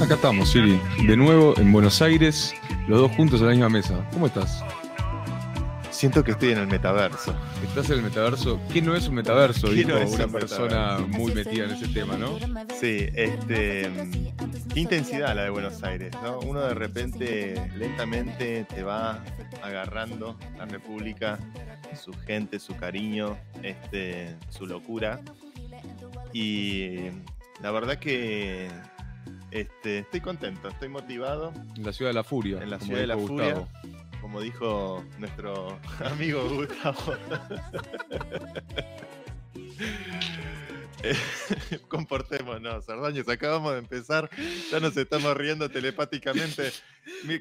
Acá estamos, Siri. De nuevo en Buenos Aires, los dos juntos en la misma mesa. ¿Cómo estás? Siento que estoy en el metaverso. Estás en el metaverso. ¿Qué no es un metaverso? ¿Qué Dijo no una un persona muy metida en ese tema, ¿no? Sí, este. Qué intensidad la de Buenos Aires, ¿no? Uno de repente, lentamente, te va agarrando la República, su gente, su cariño, este, su locura. Y la verdad que este, estoy contento, estoy motivado. En la ciudad de la furia. En la ciudad de la furia. Como dijo nuestro amigo Gustavo. Comportémonos, Ardaños, acabamos de empezar, ya nos estamos riendo telepáticamente.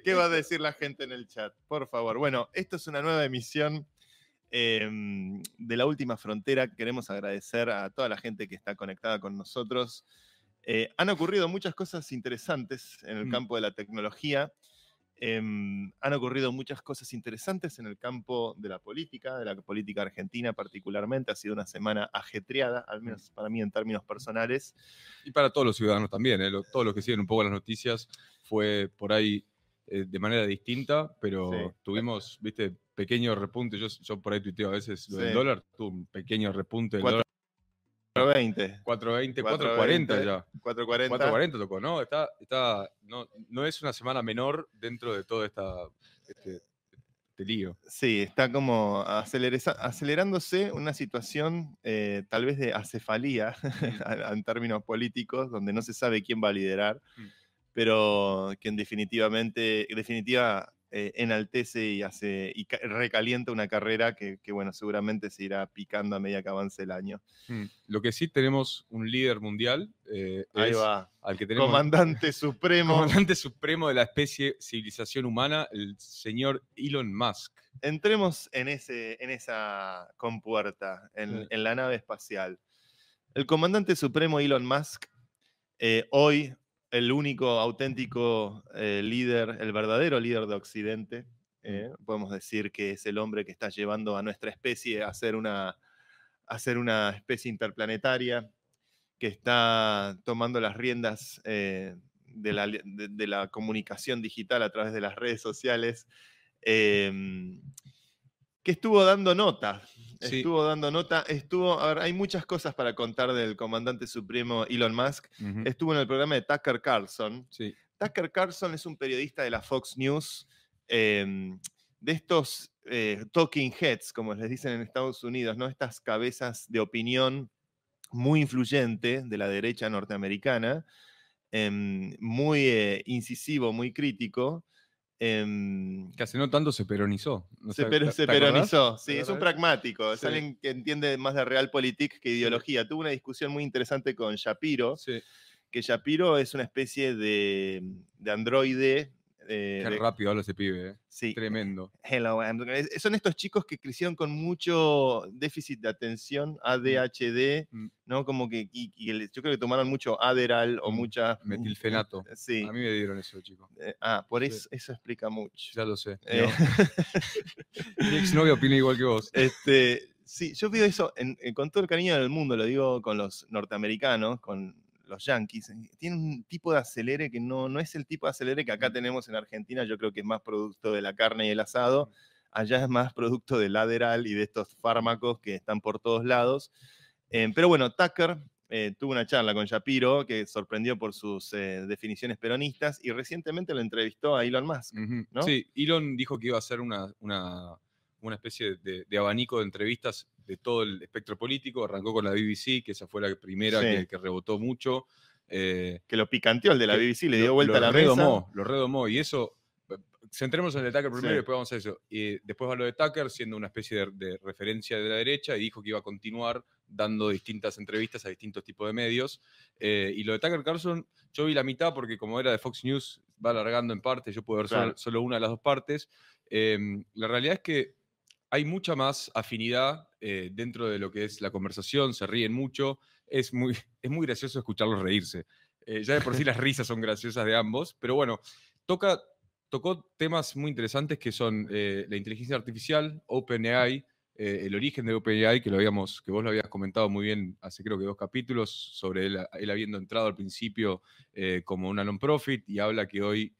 ¿Qué va a decir la gente en el chat? Por favor. Bueno, esto es una nueva emisión eh, de La Última Frontera. Queremos agradecer a toda la gente que está conectada con nosotros. Eh, han ocurrido muchas cosas interesantes en el Mm. campo de la tecnología. Em, han ocurrido muchas cosas interesantes en el campo de la política, de la política argentina particularmente. Ha sido una semana ajetreada, al menos para mí en términos personales. Y para todos los ciudadanos también, ¿eh? Lo- todos los que siguen un poco las noticias, fue por ahí eh, de manera distinta, pero Sí. tuvimos, viste, pequeño repunte. Yo, yo por ahí tuiteo a veces lo del dólar, tuvo un pequeño repunte del dólar. 420, 420, 440 440 ya. 440. 440 tocó, ¿no? Está, está, no, no es una semana menor dentro de todo esta, este, este lío. Sí, está como acelerándose una situación eh, tal vez de acefalía en términos políticos, donde no se sabe quién va a liderar, Mm. pero que en definitivamente, en definitiva eh, enaltece y hace y ca- recalienta una carrera que, que, bueno, seguramente se irá picando a medida que avance el año. Mm. Lo que sí tenemos un líder mundial, eh, Ahí es va. al que tenemos Comandante Supremo. comandante supremo de la especie civilización humana, el señor Elon Musk. entremos en, ese, en esa compuerta, en, Sí. en la nave espacial. El comandante supremo Elon Musk, eh, hoy el único auténtico eh, líder, el verdadero líder de Occidente, eh, podemos decir que es el hombre que está llevando a nuestra especie a ser una, a ser una especie interplanetaria, que está tomando las riendas eh, de, la, de- de la comunicación digital a través de las redes sociales que estuvo dando nota. Sí. Estuvo dando nota. Estuvo. A ver, hay muchas cosas para contar del comandante supremo Elon Musk. Estuvo en el programa de Tucker Carlson. Sí. Tucker Carlson es un periodista de la Fox News, em, de estos eh, talking heads, como les dicen en Estados Unidos, ¿no? Estas cabezas de opinión muy influyente de la derecha norteamericana, em, muy eh, incisivo, muy crítico. Em, Que hace no tanto se peronizó. ¿no se, peronizó, sí, ¿Te es un pragmático, es Sí. alguien que entiende más de realpolitik que ideología. Tuvo una discusión muy interesante con Shapiro, Sí. que Shapiro es una especie de, de androide. Eh, Qué de- rápido habla ese pibe, ¿eh? sí, Tremendo. hello, son estos chicos que crecieron con mucho déficit de atención, ADHD, Mm. ¿no? Como que y- y el- yo creo que tomaron mucho Adderall o Mm, mucha... metilfenato. Sí. A mí me dieron eso, chicos. eh, ah, por Sí. eso, eso explica mucho. Ya lo sé. Eh, Mi exnovia opina igual que vos. Este, sí, yo pido eso en- en- con todo el cariño del mundo, lo digo con los norteamericanos, con los yankees. Tienen un tipo de acelere que no, no es el tipo de acelere que acá tenemos en Argentina. Yo creo que es más producto de la carne y el asado. Allá es más producto del Adderall y de estos fármacos que están por todos lados. Eh, pero bueno, Tucker eh, tuvo una charla con Shapiro que sorprendió por sus eh, definiciones peronistas y recientemente lo entrevistó a Elon Musk. Sí, Elon dijo que iba a hacer una, una, una especie de, de abanico de entrevistas de todo el espectro político. Arrancó con la BBC, que esa fue la primera Sí. que, que rebotó mucho. eh, Que lo picanteó el de la BBC, le lo- dio vuelta lo a la redomó, mesa. Lo redomó, y eso, eh, centremos en el de Tucker primero Sí. y después vamos a eso. Y después va lo de Tucker, siendo una especie de, de referencia de la derecha, y dijo que iba a continuar dando distintas entrevistas a distintos tipos de medios. Eh, y lo de Tucker Carlson, yo vi la mitad porque como era de Fox News, va alargando en parte, yo puedo ver solo- una de las dos partes. Eh, la realidad es que hay mucha más afinidad eh, dentro de lo que es la conversación, se ríen mucho, es muy, es muy gracioso escucharlos reírse. Eh, ya de por sí las risas son graciosas de ambos, pero bueno, toca, tocó temas muy interesantes que son eh, la inteligencia artificial, OpenAI, el origen de OpenAI, que, lo habíamos, que vos lo habías comentado muy bien hace creo que dos capítulos, sobre él, él habiendo entrado al principio como una non-profit y habla que hoy,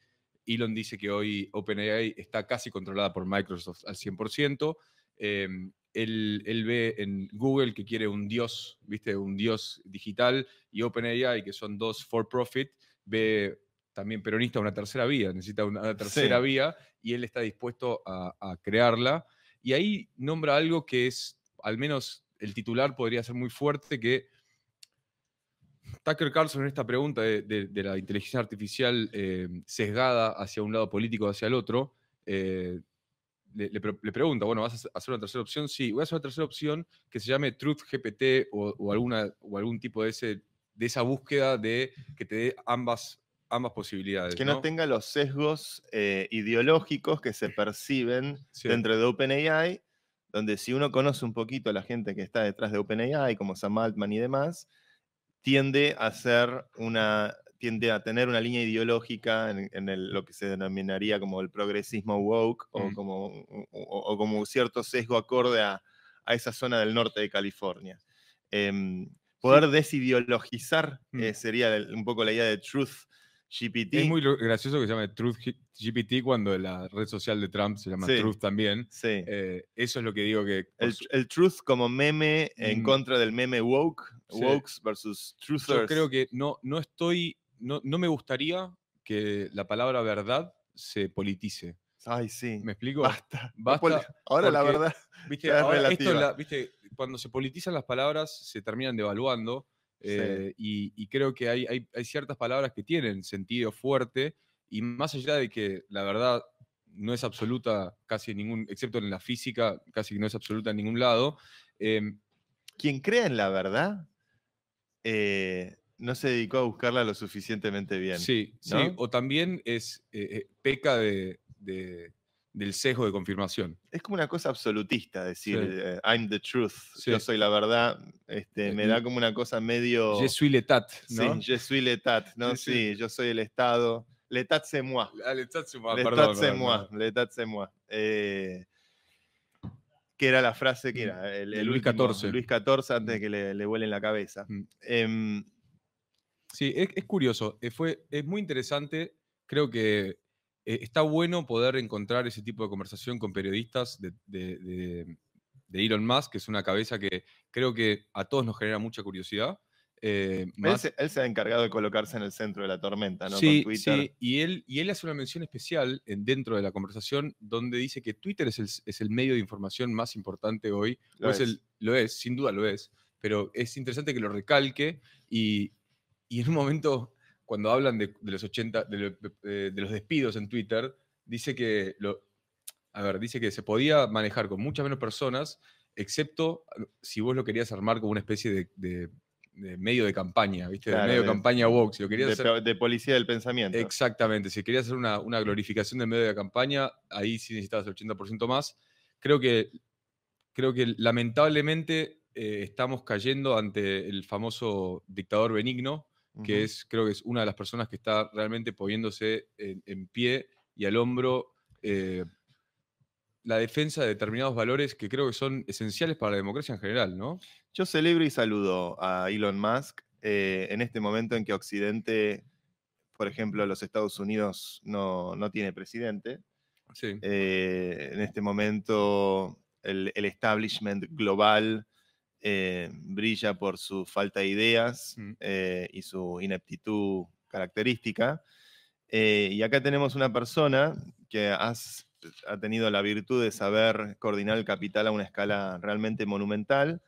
Elon dice que hoy OpenAI está casi controlada por Microsoft al 100%. Em, él, él, ve en Google que quiere un dios, ¿viste? Un dios digital y OpenAI, que son dos for profit, ve también peronista una tercera vía, necesita una tercera vía y él está dispuesto a, crearla. Y ahí nombra algo que es, al menos el titular podría ser muy fuerte, que Tucker Carlson en esta pregunta de, la inteligencia artificial eh, sesgada hacia un lado político o hacia el otro, eh, le, pregunta, bueno, ¿vas a hacer una tercera opción? Sí, voy a hacer una tercera opción que se llame Truth GPT o, alguna, o algún tipo de, ese, de esa búsqueda de que te dé ambas ambas posibilidades. Que no, tenga los sesgos eh, ideológicos que se perciben dentro de OpenAI, donde si uno conoce un poquito a la gente que está detrás de OpenAI, como Sam Altman y demás, tiende a ser una tiende a tener una línea ideológica en, lo que se denominaría como el progresismo woke o, mm. como, o, como cierto sesgo acorde a, esa zona del norte de California. Em, poder desideologizar mm. eh, sería un poco la idea de truth GPT. Es muy gracioso que se llame Truth GPT cuando la red social de Trump se llama Truth también. Sí. Eh, eso es lo que digo que... El, Truth como meme en mm. contra del meme woke, wokes versus truthers. Yo creo que no, no estoy, no, no me gustaría que la palabra verdad se politice. Ay, sí. ¿Me explico? Basta. Basta ahora la verdad. ¿viste? Ahora, esto ¿viste? Cuando se politizan las palabras, se terminan devaluando. Eh, y, creo que hay, hay, ciertas palabras que tienen sentido fuerte y más allá de que la verdad no es absoluta casi en ningún, excepto en la física, casi no es absoluta en ningún lado. Em, Quien crea en la verdad eh, no se dedicó a buscarla lo suficientemente bien. Sí, sí. O también es eh, peca de del sesgo de confirmación. Es como una cosa absolutista decir, eh, I'm the truth, yo soy la verdad, este, me da como una cosa medio... Je suis l'état, ¿no? Sí, je suis l'état, ¿no? Sí, yo soy el Estado. L'état c'est moi. Ah, l'état c'est moi, L'état c'est moi, l'état c'est moi. Eh, que era la frase que mm. era el, Luis XIV. Luis XIV antes de mm. que le, le vuelen la cabeza. Mm. Em, sí, es, es curioso, eh, fue, es muy interesante, creo que eh, está bueno poder encontrar ese tipo de conversación con periodistas de, Elon Musk, que es una cabeza que creo que a todos nos genera mucha curiosidad. Eh, él, se, ha encargado de colocarse en el centro de la tormenta, ¿no? Sí, sí. Y él, y él hace una mención especial dentro de la conversación donde dice que Twitter es el, medio de información más importante hoy. Lo, es. El, lo es, sin duda lo es, pero es interesante que lo recalque y, y en un momento cuando hablan de, los 80, de, los despidos en Twitter, dice que lo, a ver, dice que se podía manejar con muchas menos personas, excepto si vos lo querías armar como una especie de, medio de campaña, ¿viste? de medio de campaña woke. Si lo querías de, policía del pensamiento. Exactamente. Si querías hacer una, glorificación del medio de campaña, ahí sí necesitabas el 80% más. Creo que, creo que lamentablemente eh, estamos cayendo ante el famoso dictador benigno, que es, creo que es una de las personas que está realmente poniéndose en, pie y al hombro eh, la defensa de determinados valores que creo que son esenciales para la democracia en general, ¿no? Yo celebro y saludo a Elon Musk eh, en este momento en que Occidente, por ejemplo, los Estados Unidos no, tiene presidente. Sí. Eh, en este momento el, el establishment global eh, brilla por su falta de ideas mm. eh, y su ineptitud característica. Eh, y acá tenemos una persona que ha tenido la virtud de saber coordinar el capital a una escala realmente monumental,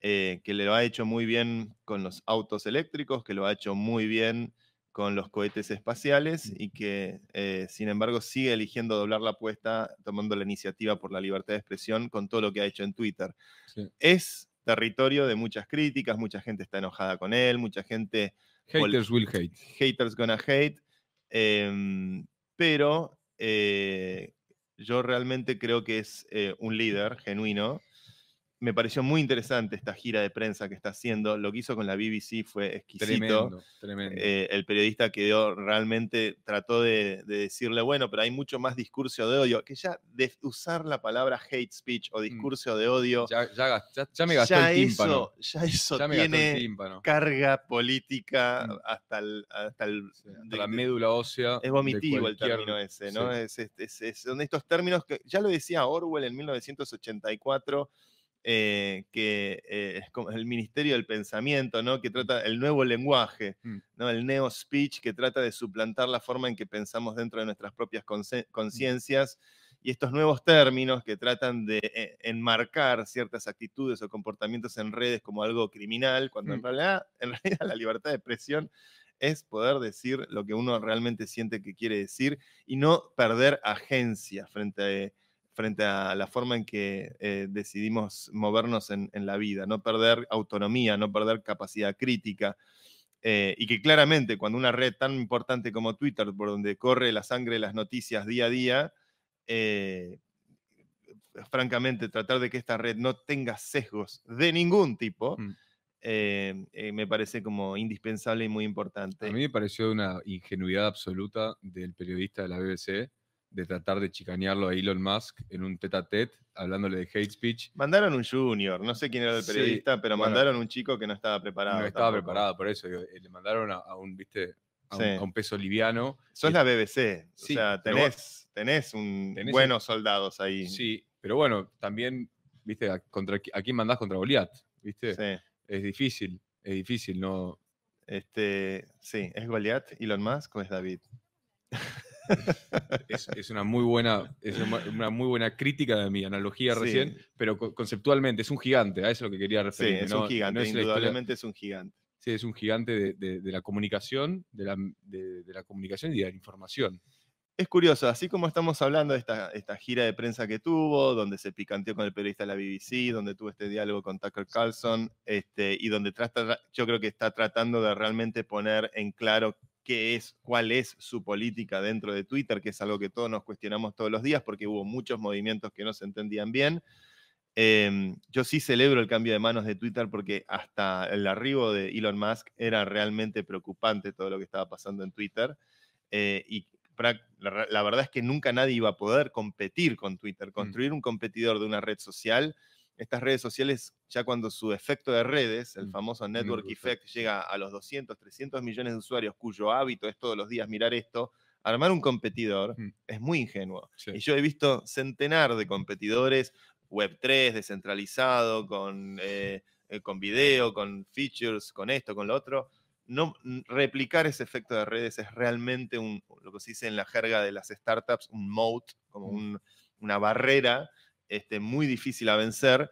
que lo ha hecho muy bien con los autos eléctricos, que lo ha hecho muy bien con los cohetes espaciales mm. y que, sin embargo, sigue eligiendo doblar la apuesta, tomando la iniciativa por la libertad de expresión con todo lo que ha hecho en Twitter. Es territorio de muchas críticas, mucha gente está enojada con él, mucha gente... Haters will hate. Haters gonna hate. Em, pero eh, yo realmente creo que es eh, un líder genuino me pareció muy interesante esta gira de prensa que está haciendo. Lo que hizo con la BBC fue exquisito. Tremendo, tremendo. Eh, el periodista quedó realmente, trató de, de decirle, bueno, pero hay mucho más discurso de odio, que ya de usar la palabra hate speech o discurso de odio, Mm. ya, ya, gas- ya- ya me gastó el tímpano. eso, ya eso Ya tiene carga política Mm. hasta el... Hasta el Sí, hasta de- la médula ósea. es vomitivo el término ese, ¿no? sí. Es, es- es- es- son estos términos que ya lo decía Orwell en 1984, eh, que eh, es como el Ministerio del Pensamiento, ¿no? Que trata el nuevo lenguaje, Mm. ¿no? El neo speech que trata de suplantar la forma en que pensamos dentro de nuestras propias conce- conciencias y estos nuevos términos que tratan de eh, enmarcar ciertas actitudes o comportamientos en redes como algo criminal, cuando en Mm. realidad, en realidad la libertad de expresión es poder decir lo que uno realmente siente que quiere decir y no perder agencia frente a, frente a la forma en que eh, decidimos movernos en, en la vida, no perder autonomía, no perder capacidad crítica. eh, y que claramente cuando una red tan importante como Twitter, por donde corre la sangre de las noticias día a día, eh, francamente tratar de que esta red no tenga sesgos de ningún tipo, Mm. eh, eh, me parece como indispensable y muy importante. A mí me pareció una ingenuidad absoluta del periodista de la BBC de tratar de chicanearlo a Elon Musk en un tete a tete, hablándole de hate speech. Mandaron un junior, no sé quién era el Sí, periodista, pero bueno. mandaron un chico que no estaba preparado. no estaba tampoco. preparado por eso. digo, eh, Le mandaron a, a un, viste, a un, Sí. a un peso liviano. Sos y- la BBC, Sí, o sea, tenés, tenés, un, tenés el- buenos soldados ahí. Sí, pero bueno, también, viste, a, contra, a quién mandás contra Goliat, viste. Sí. Es difícil, es difícil, no. Este, sí, ¿es Goliath, Elon Musk o es David? Es, es una muy buena, es una, una muy buena crítica de mi analogía Sí. recién, pero co- conceptualmente es un gigante, a eso es lo que quería Sí, referirme. es no- un gigante, no es indudablemente es un gigante. Sí, es un gigante de, de- de la comunicación, de la, de- de la comunicación y de la información. Es curioso, así como estamos hablando de esta, esta gira de prensa que tuvo, donde se picanteó con el periodista de la BBC, donde tuvo este diálogo con Tucker Carlson, este, y donde trata, yo creo que está tratando de realmente poner en claro qué es, cuál es su política dentro de Twitter, que es algo que todos nos cuestionamos todos los días, porque hubo muchos movimientos que no se entendían bien. Em, yo sí celebro el cambio de manos de Twitter porque hasta el arribo de Elon Musk era realmente preocupante todo lo que estaba pasando en Twitter. eh, y la, la verdad es que nunca nadie iba a poder competir con Twitter. Construir un competidor de una red social, estas redes sociales, ya cuando su efecto de redes, el Mm, famoso network effect, llega a los 200, 300 millones de usuarios cuyo hábito es todos los días mirar esto, armar un competidor Mm. es muy ingenuo. Sí. Y yo he visto centenar de competidores Web3, descentralizado, con, eh, eh, con video, con features, con esto, con lo otro. No, n- replicar ese efecto de redes es realmente un, lo que se dice en la jerga de las startups, un moat, como Mm. un- una barrera este, muy difícil a vencer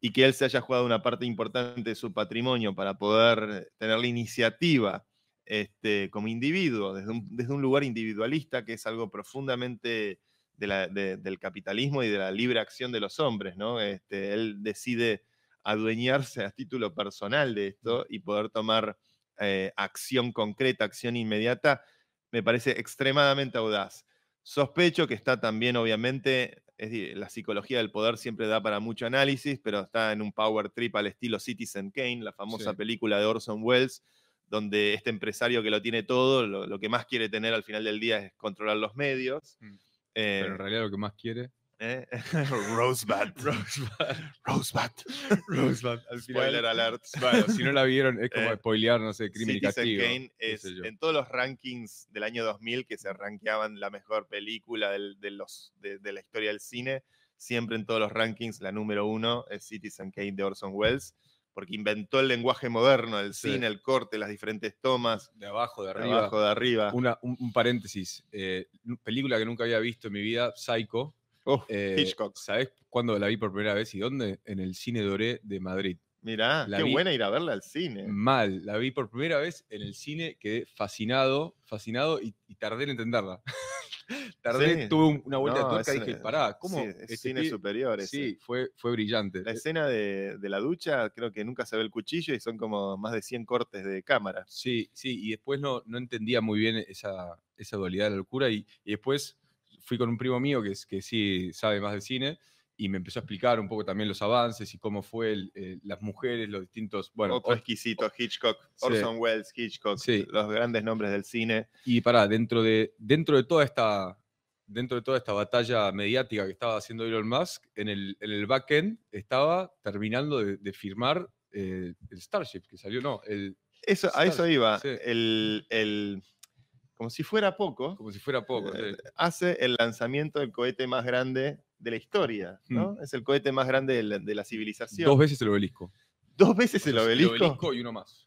y que él se haya jugado una parte importante de su patrimonio para poder tener la iniciativa este, como individuo, desde un, desde un lugar individualista, que es algo profundamente del capitalismo y de la libre acción de los hombres, ¿no? Este, él decide adueñarse a título personal de esto y poder tomar eh, acción concreta, acción inmediata, me parece extremadamente audaz. Sospecho que está también, obviamente, es la psicología del poder siempre da para mucho análisis, pero está en un power trip al estilo Citizen Kane, la famosa Sí. película de Orson Welles, donde este empresario que lo tiene todo, lo, lo que más quiere tener al final del día es controlar los medios. Mm. Eh, Pero en realidad lo que más quiere. ¿Eh? Rosebud. Rosebud. Rosebud, al final. Spoiler alert. Bueno, si no la vieron, es como Eh, spoilear, no sé, crimen y Citizen castigo. Kane es en todos los rankings del año 2000 que se rankeaban la mejor película del- de, los, de, de la historia del cine, siempre en todos los rankings la número uno es Citizen Kane de Orson Welles, porque inventó el lenguaje moderno, el Sí. cine, el corte, las diferentes tomas, De abajo, de de arriba. abajo, de arriba. Una- un, un paréntesis. eh, película que nunca había visto en mi vida, Psycho. Uf, eh, Hitchcock. ¿Sabés cuándo la vi por primera vez y dónde? En el Cine Doré de Madrid. Mirá, la qué buena ir a verla al cine. Mal, la vi por primera vez en el cine, quedé fascinado, fascinado y, y tardé en entenderla. tardé, Sí. tuve un- una vuelta No, de tuerca y dije, pará, ¿cómo? Sí, es este cine pibe-?" superior. ese. Sí, fue, fue brillante. La Eh, escena de, de la ducha, creo que nunca se ve el cuchillo y son como más de 100 cortes de cámara. Sí, sí, y después no, no entendía muy bien esa, esa dualidad de la locura y, y después fui con un primo mío que, que sí sabe más de cine y me empezó a explicar un poco también los avances y cómo fue el- eh, las mujeres, los distintos, bueno, Otro exquisito, Hitchcock, Sí. Orson Welles, Hitchcock, Sí. los grandes nombres del cine. y para dentro de dentro de toda esta dentro de toda esta batalla mediática que estaba haciendo Elon Musk, en el, en el backend estaba terminando de, de firmar eh, el Starship que salió, no, el, Eso, a eso iba. sí. El, el- como si fuera poco, como si fuera poco. eh, sí. hace el lanzamiento del cohete más grande de la historia. ¿no? Es el cohete más grande de la, de la civilización. Dos veces el obelisco. Dos veces el O sea, obelisco. y uno más.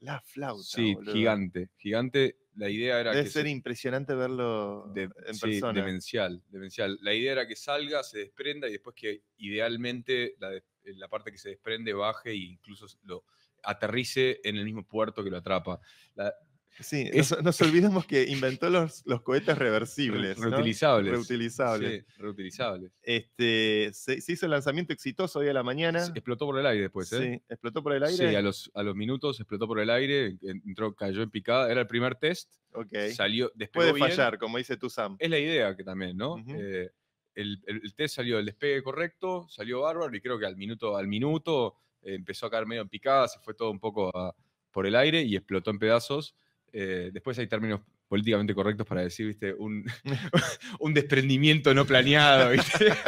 La flauta. Sí, boludo. gigante. Gigante. La idea era Debe que ser se- impresionante verlo de- en sí, persona. demencial, demencial. La idea era que salga, se desprenda y después que idealmente la, de- la parte que se desprende baje e incluso lo aterrice en el mismo puerto que lo atrapa. La- Sí, Es- nos, nos olvidamos que inventó los, los cohetes reversibles. reutilizables. Reutilizables. Sí, reutilizables. Este, se, se hizo el lanzamiento exitoso hoy a la mañana. Explotó por el aire después, ¿eh? Sí, explotó por el Sí, aire. a los, a los minutos explotó por el aire, en- entró, cayó en picada. Era el primer test, Ok. salió, Puede bien. fallar, como dice tu Sam. Es la idea que también, ¿no? Eh, el, el- el test salió el despegue correcto, salió bárbaro y creo que al minuto, al minuto eh, empezó a caer medio en picada, se fue todo un poco a- por el aire y explotó en pedazos. Eh, después hay términos políticamente correctos para decir, viste, un, un desprendimiento no planeado, viste.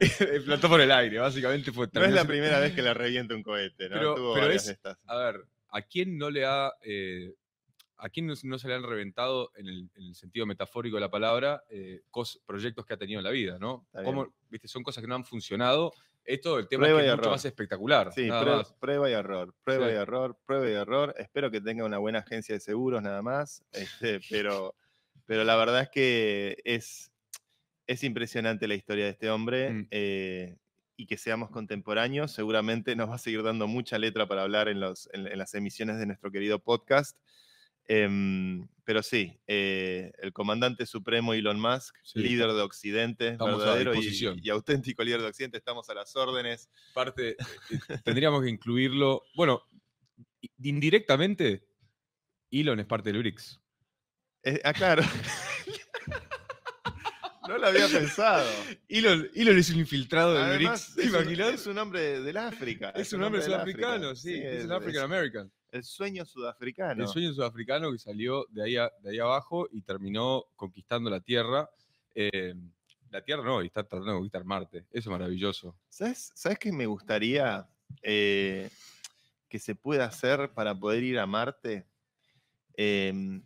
explotó por el aire, básicamente fue No es la primera vez que le revienta un cohete, ¿no? Pero- Tuvo pero varias es- estas. A ver, ¿a quién no le ha. eh, ¿A quién no, no se le han reventado, en el, en el sentido metafórico de la palabra, eh, cos- proyectos que ha tenido en la vida, ¿no? Cómo, ¿viste? Son cosas que no han funcionado. Esto, el tema Prueba es que y es mucho más espectacular. Sí, prueba, más. prueba y error, prueba Sí. y error, prueba y error. Espero que tenga una buena agencia de seguros nada más, este, pero, pero la verdad es que es, es impresionante la historia de este hombre Mm. eh, y que seamos contemporáneos seguramente nos va a seguir dando mucha letra para hablar en, los, en, en las emisiones de nuestro querido podcast. Em, pero sí, eh, el comandante supremo Elon Musk, Sí, líder de Occidente, estamos a verdadero y, auténtico líder de Occidente, estamos a las órdenes. Parte, eh, tendríamos que incluirlo. Bueno, indirectamente, Elon es parte del BRICS. Eh, ah, claro. no lo había pensado. Elon, Elon es un infiltrado del Además, BRICS. ¿Te es, un, es un hombre del África. Es un hombre sudafricano, sí, es un African American. El sueño sudafricano. El sueño sudafricano que salió de ahí, a- de ahí abajo y terminó conquistando la Tierra. Eh, la Tierra no, y está tratando de conquistar Marte. Eso es maravilloso. ¿Sabes, ¿Sabes qué me gustaría eh, que se pueda hacer para poder ir a Marte? Em,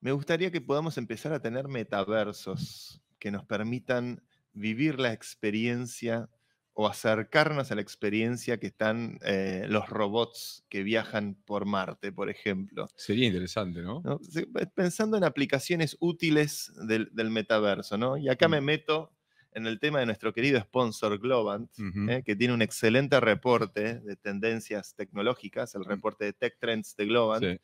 me gustaría que podamos empezar a tener metaversos que nos permitan vivir la experiencia o acercarnos a la experiencia que están eh, los robots que viajan por Marte, por ejemplo. Sería interesante, ¿no? Pensando en aplicaciones útiles del, del metaverso, ¿no? Y acá me Mm. meto en el tema de nuestro querido sponsor Globant. ¿eh? que tiene un excelente reporte de tendencias tecnológicas, el Mm. reporte de Tech Trends de Globant, Sí.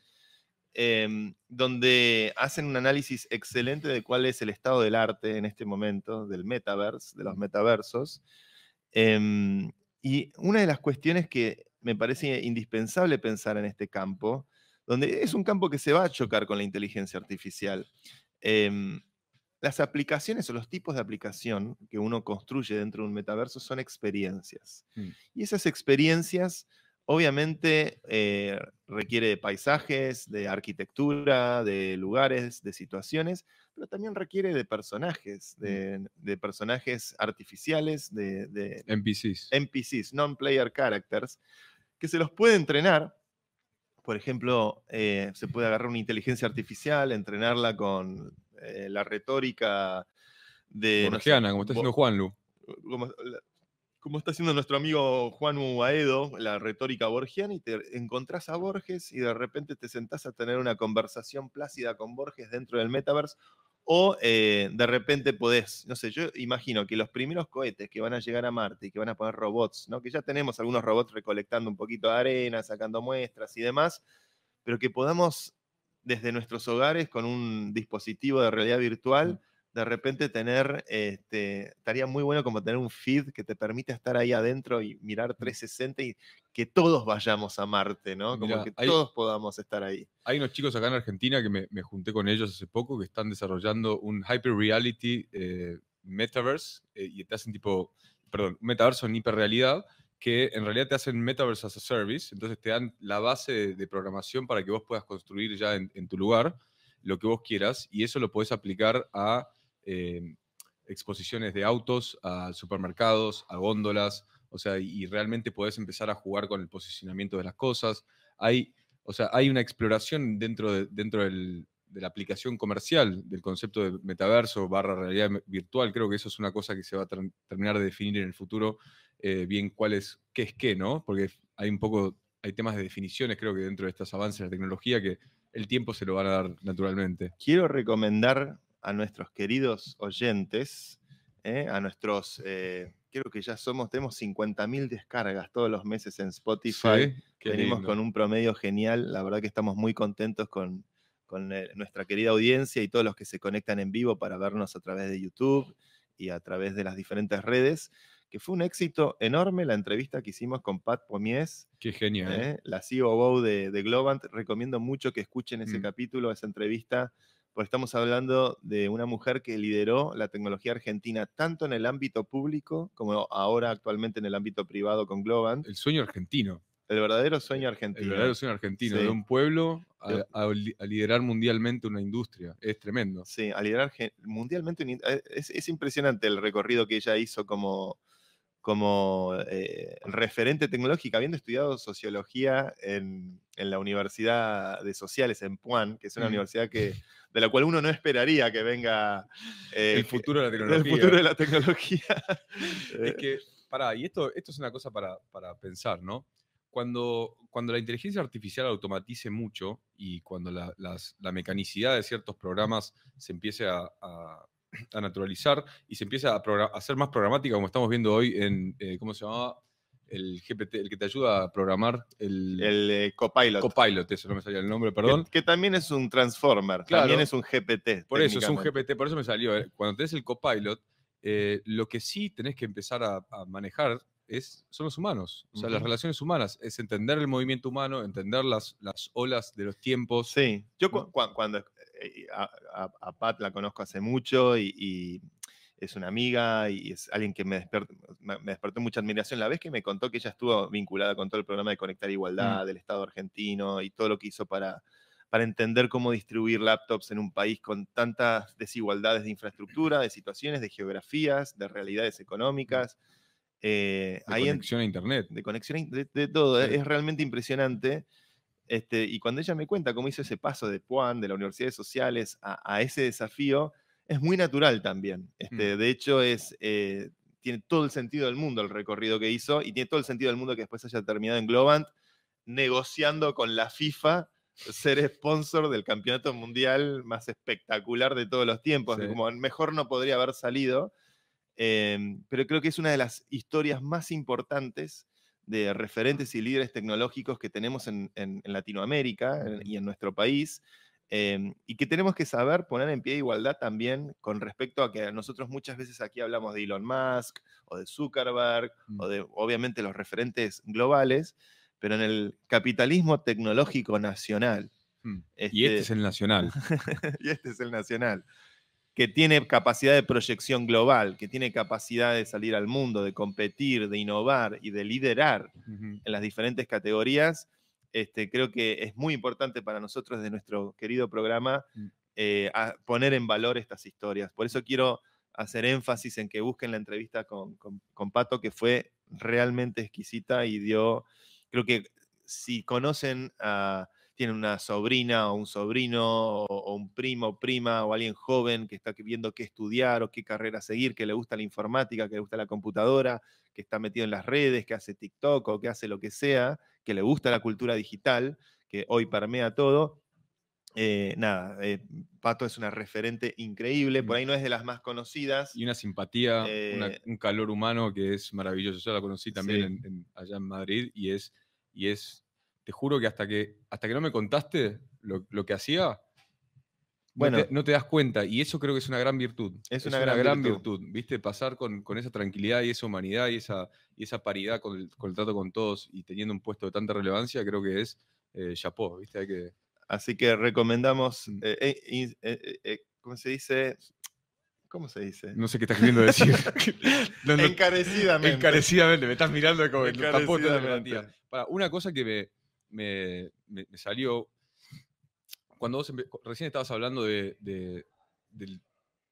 em, donde hacen un análisis excelente de cuál es el estado del arte en este momento, del metaverse, de los Mm. metaversos. Em, y una de las cuestiones que me parece indispensable pensar en este campo, donde es un campo que se va a chocar con la inteligencia artificial, em, las aplicaciones o los tipos de aplicación que uno construye dentro de un metaverso son experiencias. Mm. Y esas experiencias obviamente eh, requiere de paisajes, de arquitectura, de lugares, de situaciones, pero también requiere de personajes, de, de personajes artificiales, de, de NPCs. NPCs, non-player characters, que se los puede entrenar. Por ejemplo, eh, se puede agarrar una inteligencia artificial, entrenarla con eh, la retórica de... no sé, Borgiana, como está haciendo Juanlu. como, como está haciendo nuestro amigo Juan Aedo, la retórica borgiana, y te encontrás a Borges y de repente te sentás a tener una conversación plácida con Borges dentro del metaverse, o eh, de repente podés, no sé, yo imagino que los primeros cohetes que van a llegar a Marte y que van a poner robots, ¿no? que ya tenemos algunos robots recolectando un poquito de arena, sacando muestras y demás, pero que podamos desde nuestros hogares con un dispositivo de realidad virtual de repente tener, este, estaría muy bueno como tener un feed que te permite estar ahí adentro y mirar 360 y que todos vayamos a Marte, ¿no? Como Mirá, que hay- todos podamos estar ahí. Hay unos chicos acá en Argentina que me, me junté con ellos hace poco que están desarrollando un hyper reality eh, metaverse eh, y te hacen tipo, perdón, metaverso en hiperrealidad que en realidad te hacen metaverse as a service, entonces te dan la base de, programación para que vos puedas construir ya en, tu lugar lo que vos quieras y eso lo podés aplicar a eh, exposiciones de autos, a supermercados, a góndolas, o sea, y, realmente podés empezar a jugar con el posicionamiento de las cosas. Hay, o sea, hay una exploración dentro, de, dentro del, de la aplicación comercial del concepto de metaverso barra realidad virtual. Creo que eso es una cosa que se va a terminar de definir en el futuro eh, bien cuál es, qué es qué, ¿no? Porque hay un poco, hay temas de definiciones, creo que dentro de estos avances de la tecnología que el tiempo se lo van a dar naturalmente. Quiero recomendar a nuestros queridos oyentes, ¿eh? a nuestros, eh, creo que ya somos, tenemos 50.000 descargas todos los meses en Spotify. Venimos con un promedio genial, la verdad que estamos muy contentos con, con nuestra querida audiencia y todos los que se conectan en vivo para vernos a través de YouTube y a través de las diferentes redes que fue un éxito enorme la entrevista que hicimos con Pat Pomies. Qué genial. ¿eh? La COO de, de, Globant. Recomiendo mucho que escuchen ese mm. capítulo, esa entrevista, porque estamos hablando de una mujer que lideró la tecnología argentina tanto en el ámbito público como ahora actualmente en el ámbito privado con Globant. El sueño argentino. El verdadero sueño argentino. El verdadero sueño argentino, de un pueblo a, liderar mundialmente una industria. Es tremendo. Sí, a liderar mundialmente. Eh, es, es, impresionante el recorrido que ella hizo como, como eh, referente tecnológica, habiendo estudiado sociología en, la Universidad de Sociales en Puan, que es una mm. universidad que, de la cual uno no esperaría que venga el futuro de la tecnología. El futuro de la tecnología. es que, pará, y esto, esto es una cosa para, pensar, ¿no? Cuando, cuando, la inteligencia artificial automatice mucho y cuando la, mecanicidad de ciertos programas se empiece a, a naturalizar y se empieza a, hacer más programática, como estamos viendo hoy en, eh, ¿cómo se llamaba? El GPT, el que te ayuda a programar el, el eh, Copilot. Copilot, eso no me salía el nombre, perdón. Que, también es un Transformer, también es un GPT. Por eso, es un GPT, por eso me salió. Eh, cuando tenés el Copilot, lo que sí tenés que empezar a, manejar es, son los humanos, o sea, las relaciones humanas, es entender el movimiento humano, entender las, las olas de los tiempos. Sí, yo cuando eh, a, Pat la conozco hace mucho y, es una amiga y es alguien que me, despertó, mucha admiración. La vez que me contó que ella estuvo vinculada con todo el programa de Conectar Igualdad mm. del Estado argentino y todo lo que hizo para, para entender cómo distribuir laptops en un país con tantas desigualdades de infraestructura, de situaciones, de geografías, de realidades económicas. Eh, de conexión a Internet. De conexión, de, todo. Es realmente impresionante. Este, y cuando ella me cuenta cómo hizo ese paso de Puan, de la Universidad de Sociales, a, ese desafío, es muy natural también. Este, mm. De hecho, es, eh, tiene todo el sentido del mundo el recorrido que hizo y tiene todo el sentido del mundo que después haya terminado en Globant negociando con la FIFA ser sponsor del campeonato mundial más espectacular de todos los tiempos. Como mejor no podría haber salido. Em, pero creo que es una de las historias más importantes de referentes y líderes tecnológicos que tenemos en, Latinoamérica y en nuestro país, em, y que tenemos que saber poner en pie de igualdad también con respecto a que nosotros muchas veces aquí hablamos de Elon Musk o de Zuckerberg o mm. de obviamente los referentes globales, pero en el capitalismo tecnológico nacional. Mm. y este, este es el nacional. y este es el nacional que tiene capacidad de proyección global, que tiene capacidad de salir al mundo, de competir, de innovar y de liderar en las diferentes categorías, este, creo que es muy importante para nosotros de nuestro querido programa mm. eh, poner en valor estas historias. Por eso quiero hacer énfasis en que busquen la entrevista con, con Pato, que fue realmente exquisita y dio, creo que si conocen a tienen una sobrina o un sobrino o, un primo o prima o alguien joven que está viendo qué estudiar o qué carrera seguir, que le gusta la informática, que le gusta la computadora, que está metido en las redes, que hace TikTok o que hace lo que sea, que le gusta la cultura digital, que hoy permea todo. Eh, nada, eh, Pato es una referente increíble, por mm. ahí no es de las más conocidas. Y una simpatía, eh, un calor humano que es maravilloso. Yo la conocí también allá en Madrid y es, y es te juro que hasta que, hasta que no me contaste lo, que hacía, bueno, no te, das cuenta. Y eso creo que es una gran virtud. Es, una, gran, virtud. ¿Viste? Pasar con, esa tranquilidad y esa humanidad y esa, y esa paridad con el, trato con todos y teniendo un puesto de tanta relevancia, creo que es eh, chapó, ¿viste? Hay que... Así que recomendamos, mm. eh, eh, ¿cómo se dice? ¿Cómo se dice? No sé qué estás queriendo decir. No, no, Encarecidamente. encarecidamente, me estás mirando como el Encarecidamente. Para, una cosa que me, me- me- me salió, cuando vos recién estabas hablando de, de-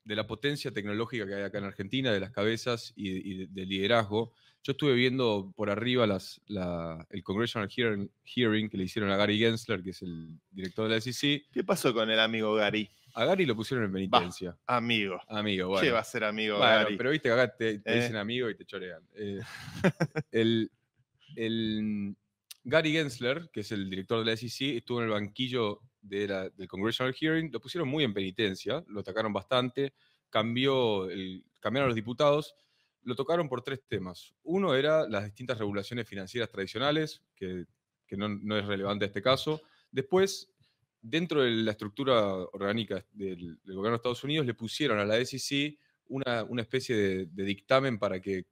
la potencia tecnológica que hay acá en Argentina, de las cabezas y, y de- del liderazgo, yo estuve viendo por arriba las, la- el Congressional hearing, hearing que le hicieron a Gary Gensler, que es el director de la SEC. ¿Qué pasó con el amigo Gary? A Gary lo pusieron en penitencia. Amigo. Amigo, bueno. ¿Qué va a ser amigo Bueno, Gary? pero viste que acá te, te Eh. dicen amigo y te chorean. Eh, el, el Gary Gensler, que es el director de la SEC, estuvo en el banquillo de la- del Congressional Hearing, lo pusieron muy en penitencia, lo atacaron bastante, cambió el, cambiaron los diputados, lo tocaron por tres temas. Uno era las distintas regulaciones financieras tradicionales, que, no, es relevante a este caso. Después, dentro de la estructura orgánica del, gobierno de Estados Unidos, le pusieron a la SEC una, especie de dictamen para que,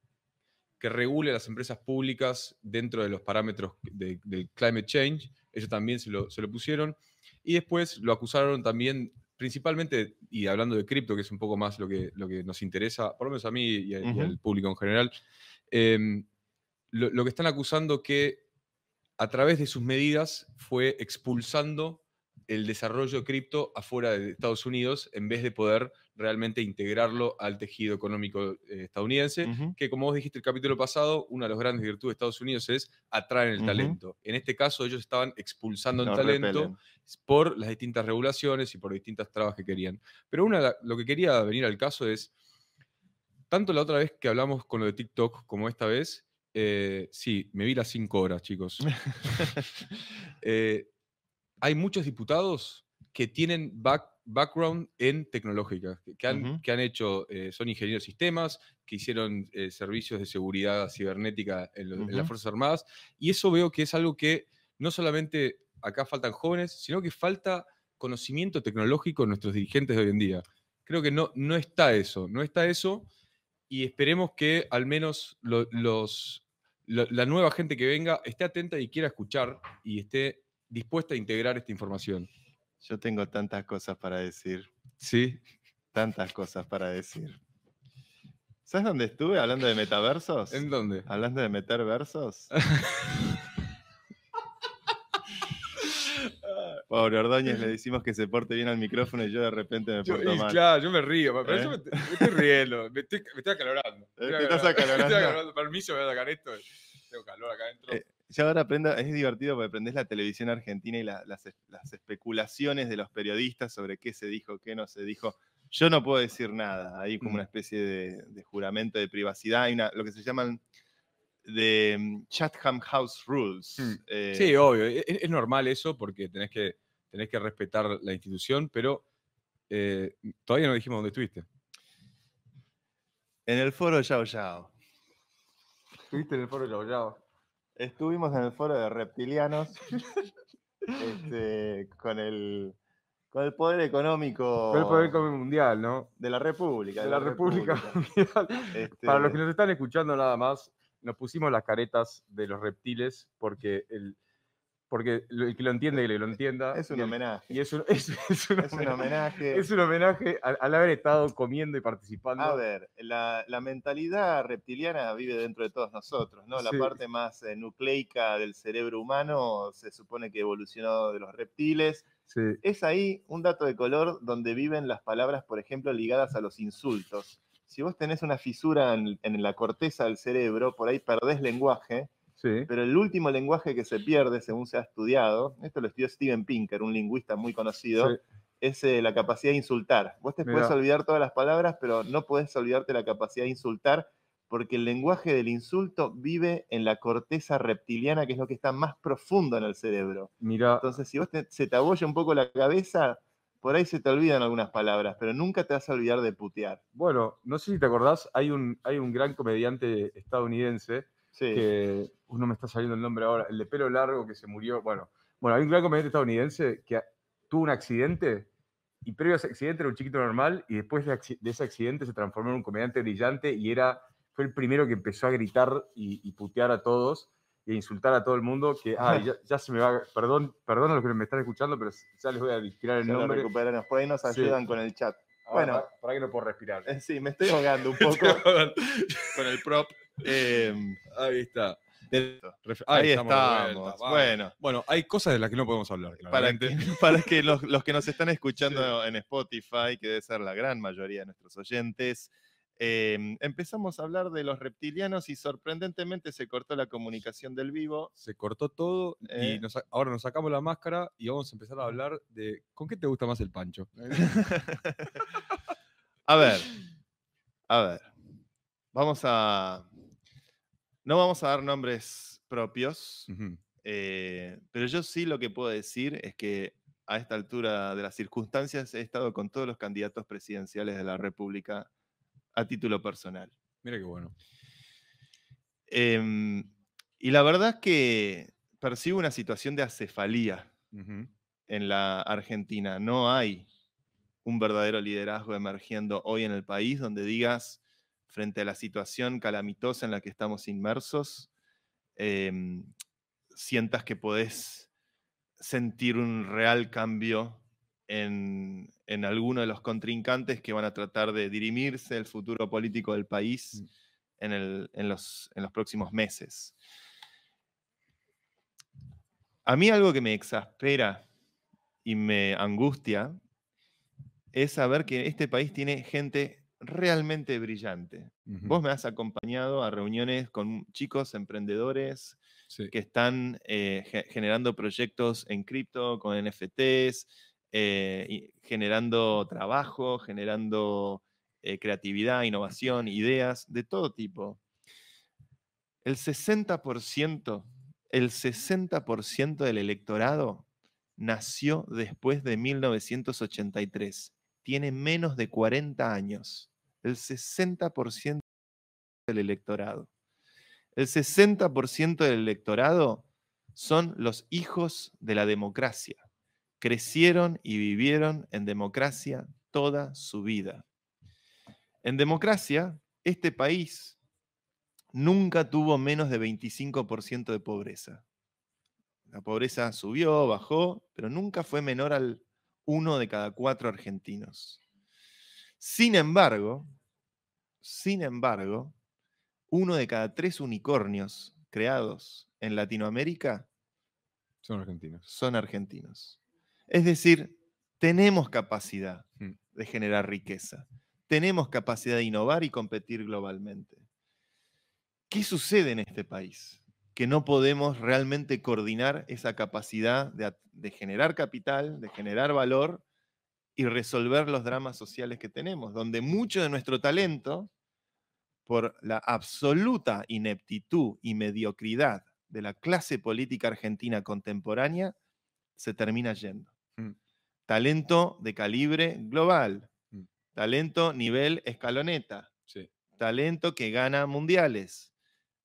que regule a las empresas públicas dentro de los parámetros de- del climate change. Ellos también se lo, se lo pusieron. Y después lo acusaron también, principalmente, y hablando de cripto, que es un poco más lo que, lo que nos interesa, por lo menos a mí y, a- y al público en general, em, lo, lo que están acusando que a través de sus medidas fue expulsando el desarrollo de cripto afuera de Estados Unidos en vez de poder realmente integrarlo al tejido económico eh, estadounidense, que como vos dijiste el capítulo pasado, una de las grandes virtudes de Estados Unidos es atraer el talento. En este caso ellos estaban expulsando el talento repelen. por las distintas regulaciones y por distintas trabas que querían. Pero una, lo que quería venir al caso es, tanto la otra vez que hablamos con lo de TikTok como esta vez, eh, sí, me vi las cinco horas, chicos. Eh, hay muchos diputados que tienen back- background en tecnológica, que, han, que han hecho, eh, son ingenieros de sistemas, que hicieron eh, servicios de seguridad cibernética en, lo- en las. Fuerzas Armadas, y eso veo que es algo que no solamente acá faltan jóvenes, sino que falta conocimiento tecnológico en nuestros dirigentes de hoy en día. Creo que no, no está eso, no está eso, y esperemos que al menos lo- los, lo- la nueva gente que venga esté atenta y quiera escuchar y esté dispuesta a integrar esta información. Yo tengo tantas cosas para decir. Sí. Tantas cosas para decir. ¿Sabes dónde estuve hablando de metaversos? ¿En dónde? Hablando de meter versos. Pobre Ordóñez, le decimos que se porte bien al micrófono y yo de repente me Yo, porto y mal. claro, yo me río, pero ¿Eh? yo me, me estoy riendo, me estoy, me estoy acalorando. Eh, Me te estás Me acalorando. estoy acalorando. Permiso, voy a sacar esto. Tengo calor acá adentro. Eh, Yo ahora aprendo, es divertido porque aprendés la televisión argentina y la- las, las especulaciones de los periodistas sobre qué se dijo, qué no se dijo. Yo no puedo decir nada, hay como una especie de, de juramento de privacidad, hay una, lo que se llaman de mm, Chatham House Rules. Mm. eh, Sí, obvio, e- es, es normal eso porque tenés que, tenés que respetar la institución, pero eh, todavía no dijimos dónde estuviste. En el foro Yao Yao. Estuviste en el foro Yao Estuvimos en el foro de reptilianos este, con, el, con el poder económico Fue el poder económico mundial, ¿no? de la República. De la República Mundial. Este, Para los que nos están escuchando nada más, nos pusimos las caretas de los reptiles porque el, porque el que lo entiende, que lo entienda. es un y el- homenaje. Y es un, es- es un Es un homenaje, homenaje. es un homenaje al, al haber estado comiendo y participando. A ver, la, la mentalidad reptiliana vive dentro de todos nosotros, ¿no? La Sí. parte más eh, nucleica del cerebro humano se supone que evolucionó de los reptiles. Sí. Es ahí un dato de color donde viven las palabras, por ejemplo, ligadas a los insultos. Si vos tenés una fisura en, en la corteza del cerebro, por ahí perdés lenguaje, Sí. pero el último lenguaje que se pierde, según se ha estudiado, esto lo estudió Steven Pinker, un lingüista muy conocido, sí. es eh, la capacidad de insultar. Vos te puedes Mirá. olvidar todas las palabras, pero no podés olvidarte la capacidad de insultar, porque el lenguaje del insulto vive en la corteza reptiliana, que es lo que está más profundo en el cerebro. Mira, Entonces, si vos te- se te abolla un poco la cabeza, por ahí se te olvidan algunas palabras, pero nunca te vas a olvidar de putear. bueno, no sé si te acordás, hay un, hay un gran comediante estadounidense Sí. que uh, no me está saliendo el nombre ahora, el de pelo largo que se murió. Bueno, bueno, hay un gran comediante estadounidense que tuvo un accidente y previo a ese accidente era un chiquito normal y después de, ese accidente se transformó en un comediante brillante y era, fue el primero que empezó a gritar y, y putear a todos y a insultar a todo el mundo que, ay, ya, ya se me va, perdón, perdón a los que me están escuchando, pero ya les voy a tirar el Ya lo nombre. recuperaremos. Por ahí nos Sí. ayudan con el chat. Bueno. para que no puedo respirar. Eh, Sí, me estoy ahogando un poco con el prop. Em, Ahí está. Ahí estamos vuelta, bueno, Bueno, hay cosas de las que no podemos hablar, para que, para que los, los que nos están escuchando en Spotify, que debe ser la gran mayoría de nuestros oyentes, em, empezamos a hablar de los reptilianos y sorprendentemente se cortó la comunicación del vivo. Se cortó todo Eh. y nos sa- ahora nos sacamos la máscara y vamos a empezar a hablar de ¿con qué te gusta más el pancho? a ver, a ver. Vamos a. No vamos a dar nombres propios, eh, pero yo sí lo que puedo decir es que a esta altura de las circunstancias he estado con todos los candidatos presidenciales de la República a título personal. Mira qué bueno. Em, y la verdad es que percibo una situación de acefalía en la Argentina. No hay un verdadero liderazgo emergiendo hoy en el país donde digas, frente a la situación calamitosa en la que estamos inmersos, em, sientas que podés sentir un real cambio en, en alguno de los contrincantes que van a tratar de dirimirse el futuro político del país Mm. en, el- en los, en los próximos meses. A mí algo que me exaspera y me angustia es saber que este país tiene gente realmente brillante. Ujú. Vos me has acompañado a reuniones con chicos emprendedores Sí. que están eh, ge- generando proyectos en cripto, con NFTs, eh, y generando trabajo, generando eh, creatividad, innovación, ideas de todo tipo. El 60%, el 60% del electorado nació después de 1983. Tiene menos de 40 años. El 60% del electorado. El 60% del electorado son los hijos de la democracia. Crecieron y vivieron en democracia toda su vida. En democracia, este país nunca tuvo menos de 25% de pobreza. La pobreza subió, bajó, pero nunca fue menor al uno de cada cuatro argentinos. Sin embargo, sin embargo, uno de cada tres unicornios creados en Latinoamérica Son argentinos. son argentinos. Es decir, tenemos capacidad Mm. de generar riqueza, tenemos capacidad de innovar y competir globalmente. ¿Qué sucede en este país? Que no podemos realmente coordinar esa capacidad de generar capital, de generar valor y resolver los dramas sociales que tenemos, donde mucho de nuestro talento, por la absoluta ineptitud y mediocridad de la clase política argentina contemporánea, se termina yendo. Mm. Talento de calibre global, Mm. talento nivel escaloneta, Sí. talento que gana mundiales,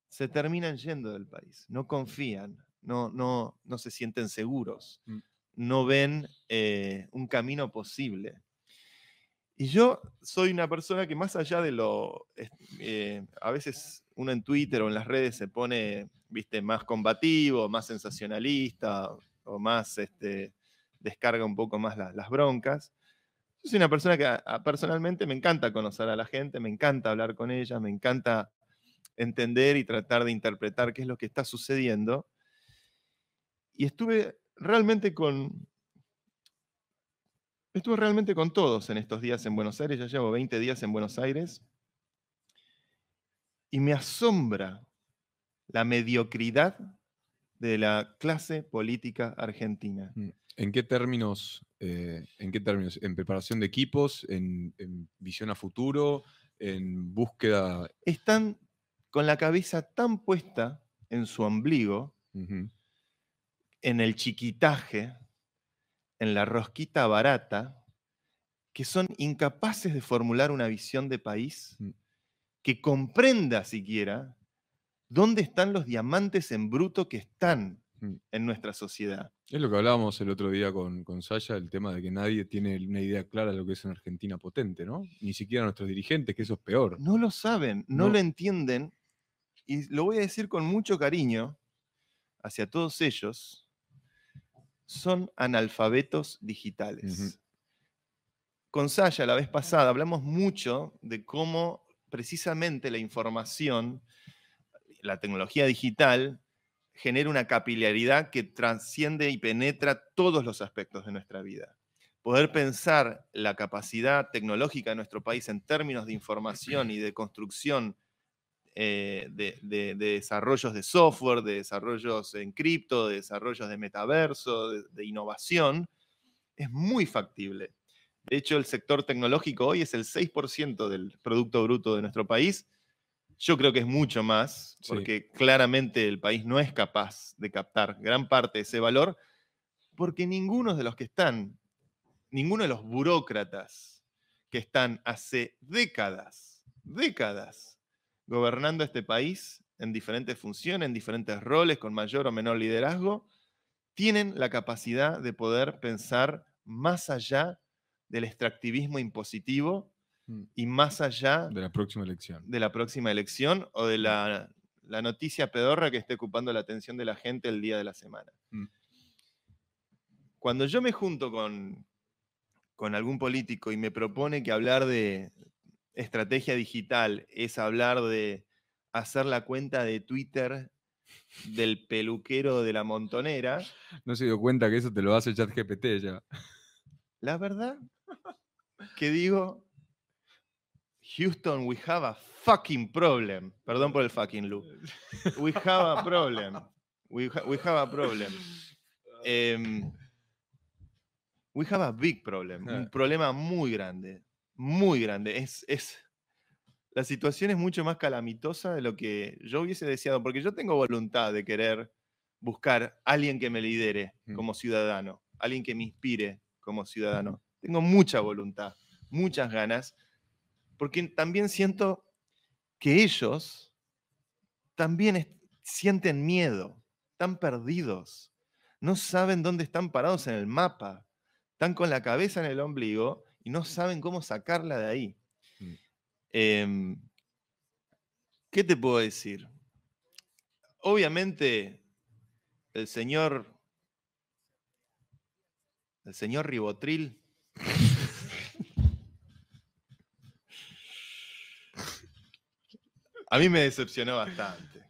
se terminan yendo del país, no confían, no, no, no se sienten seguros, Mm. No ven eh, un camino posible. Y yo soy una persona que más allá de lo, eh, a veces uno en Twitter o en las redes se pone, viste, más combativo, más sensacionalista o más, este, descarga un poco más la- las broncas. Yo soy una persona que personalmente me encanta conocer a la gente, me encanta hablar con ella, me encanta entender y tratar de interpretar qué es lo que está sucediendo. Y estuve realmente con, estuve realmente con todos en estos días en Buenos Aires, ya llevo 20 días en Buenos Aires, y me asombra la mediocridad de la clase política argentina. Mm. ¿En qué términos? eh, ¿En qué términos? ¿En preparación de equipos? ¿En, en visión a futuro? ¿En búsqueda? Están con la cabeza tan puesta en su ombligo. En el chiquitaje, en la rosquita barata, que son incapaces de formular una visión de país Mm. que comprenda siquiera dónde están los diamantes en bruto que están Mm. en nuestra sociedad. Es lo que hablábamos el otro día con, con Saya, el tema de que nadie tiene una idea clara de lo que es una Argentina potente, ¿no? Ni siquiera nuestros dirigentes, que eso es peor. No lo saben, no, No. lo entienden, y lo voy a decir con mucho cariño hacia todos ellos, son analfabetos digitales. Con Saya la vez pasada hablamos mucho de cómo precisamente la información, la tecnología digital, genera una capilaridad que trasciende y penetra todos los aspectos de nuestra vida. Poder pensar la capacidad tecnológica de nuestro país en términos de información y de construcción eh, de, de, desarrollos de software, de desarrollos en cripto, de desarrollos de metaverso, de innovación, es muy factible. De hecho, el sector tecnológico hoy es el 6% del Producto Bruto de nuestro país. Yo creo que es mucho más, porque claramente el país no es capaz de captar gran parte de ese valor, porque ninguno de los que están, ninguno de los burócratas que están hace décadas, décadas, gobernando este país en diferentes funciones, en diferentes roles, con mayor o menor liderazgo, tienen la capacidad de poder pensar más allá del extractivismo impositivo Mm. y más allá De la próxima elección. de la próxima elección o de la, la noticia pedorra que esté ocupando la atención de la gente el día de la semana. Mm. Cuando yo me junto con, con algún político y me propone que hablar de estrategia digital es hablar de hacer la cuenta de Twitter del peluquero de la montonera, No se dio cuenta que eso te lo hace ChatGPT ya. la verdad que digo, Houston, we have a fucking problem. Perdón por el fucking look. We have a problem. We, ha- we have a problem. Em, we have a big problem. Un problema muy grande. Muy grande. Es, es, la situación es mucho más calamitosa de lo que yo hubiese deseado, porque yo tengo voluntad de querer buscar alguien que me lidere como ciudadano, alguien que me inspire como ciudadano. Tengo mucha voluntad, muchas ganas, porque también siento que ellos también sienten miedo, están perdidos, no saben dónde están parados en el mapa, están con la cabeza en el ombligo y no saben cómo sacarla de ahí. Mm. Em, ¿Qué te puedo decir? Obviamente, el señor, el señor Ribotril, a mí me decepcionó bastante.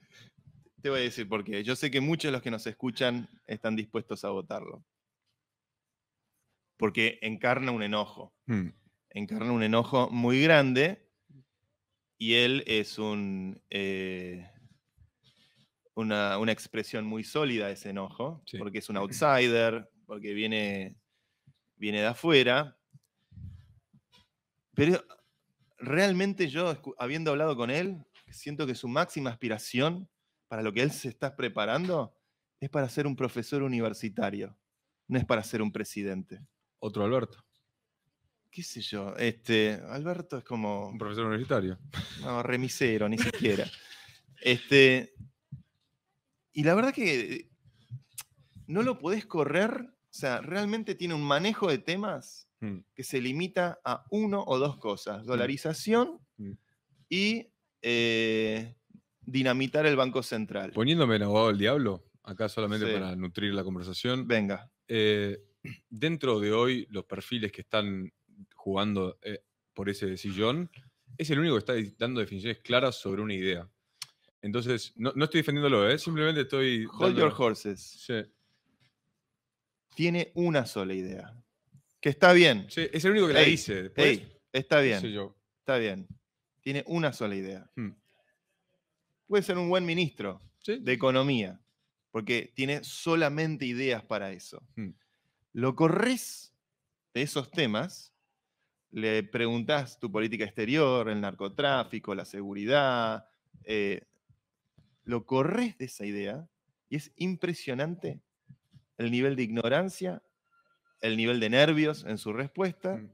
Te voy a decir por qué. Yo sé que muchos de los que nos escuchan están dispuestos a votarlo. Porque encarna un enojo Mm. encarna un enojo muy grande y él es un, eh, una, una expresión muy sólida de ese enojo, Sí. porque es un outsider, porque viene, viene de afuera. Pero realmente yo, habiendo hablado con él, siento que su máxima aspiración para lo que él se está preparando es para ser un profesor universitario, no es para ser un presidente Otro Alberto, qué sé yo, este, Alberto es como, un profesor universitario. no, remisero, ni siquiera. Este, y la verdad que no lo podés correr, o sea, realmente tiene un manejo de temas Mm. que se limita a uno o dos cosas, dolarización Mm. y eh, dinamitar el Banco Central. Poniéndome en abogado del diablo, acá solamente Sí. para nutrir la conversación. Venga, eh, dentro de hoy, los perfiles que están jugando eh, por ese sillón, es el único que está dando definiciones claras sobre una idea. Entonces, no, no estoy defendiéndolo, ¿eh? simplemente estoy. hold your horses. Sí, Tiene una sola idea, que está bien. sí, es el único que la dice. Después, Ey, está qué bien. sé yo. Está bien. Tiene una sola idea. Hmm. Puede ser un buen ministro Sí, de economía, porque tiene solamente ideas para eso. Hmm. Lo corres de esos temas, le preguntás tu política exterior, el narcotráfico, la seguridad, eh, lo corres de esa idea y es impresionante el nivel de ignorancia, el nivel de nervios en su respuesta Mm.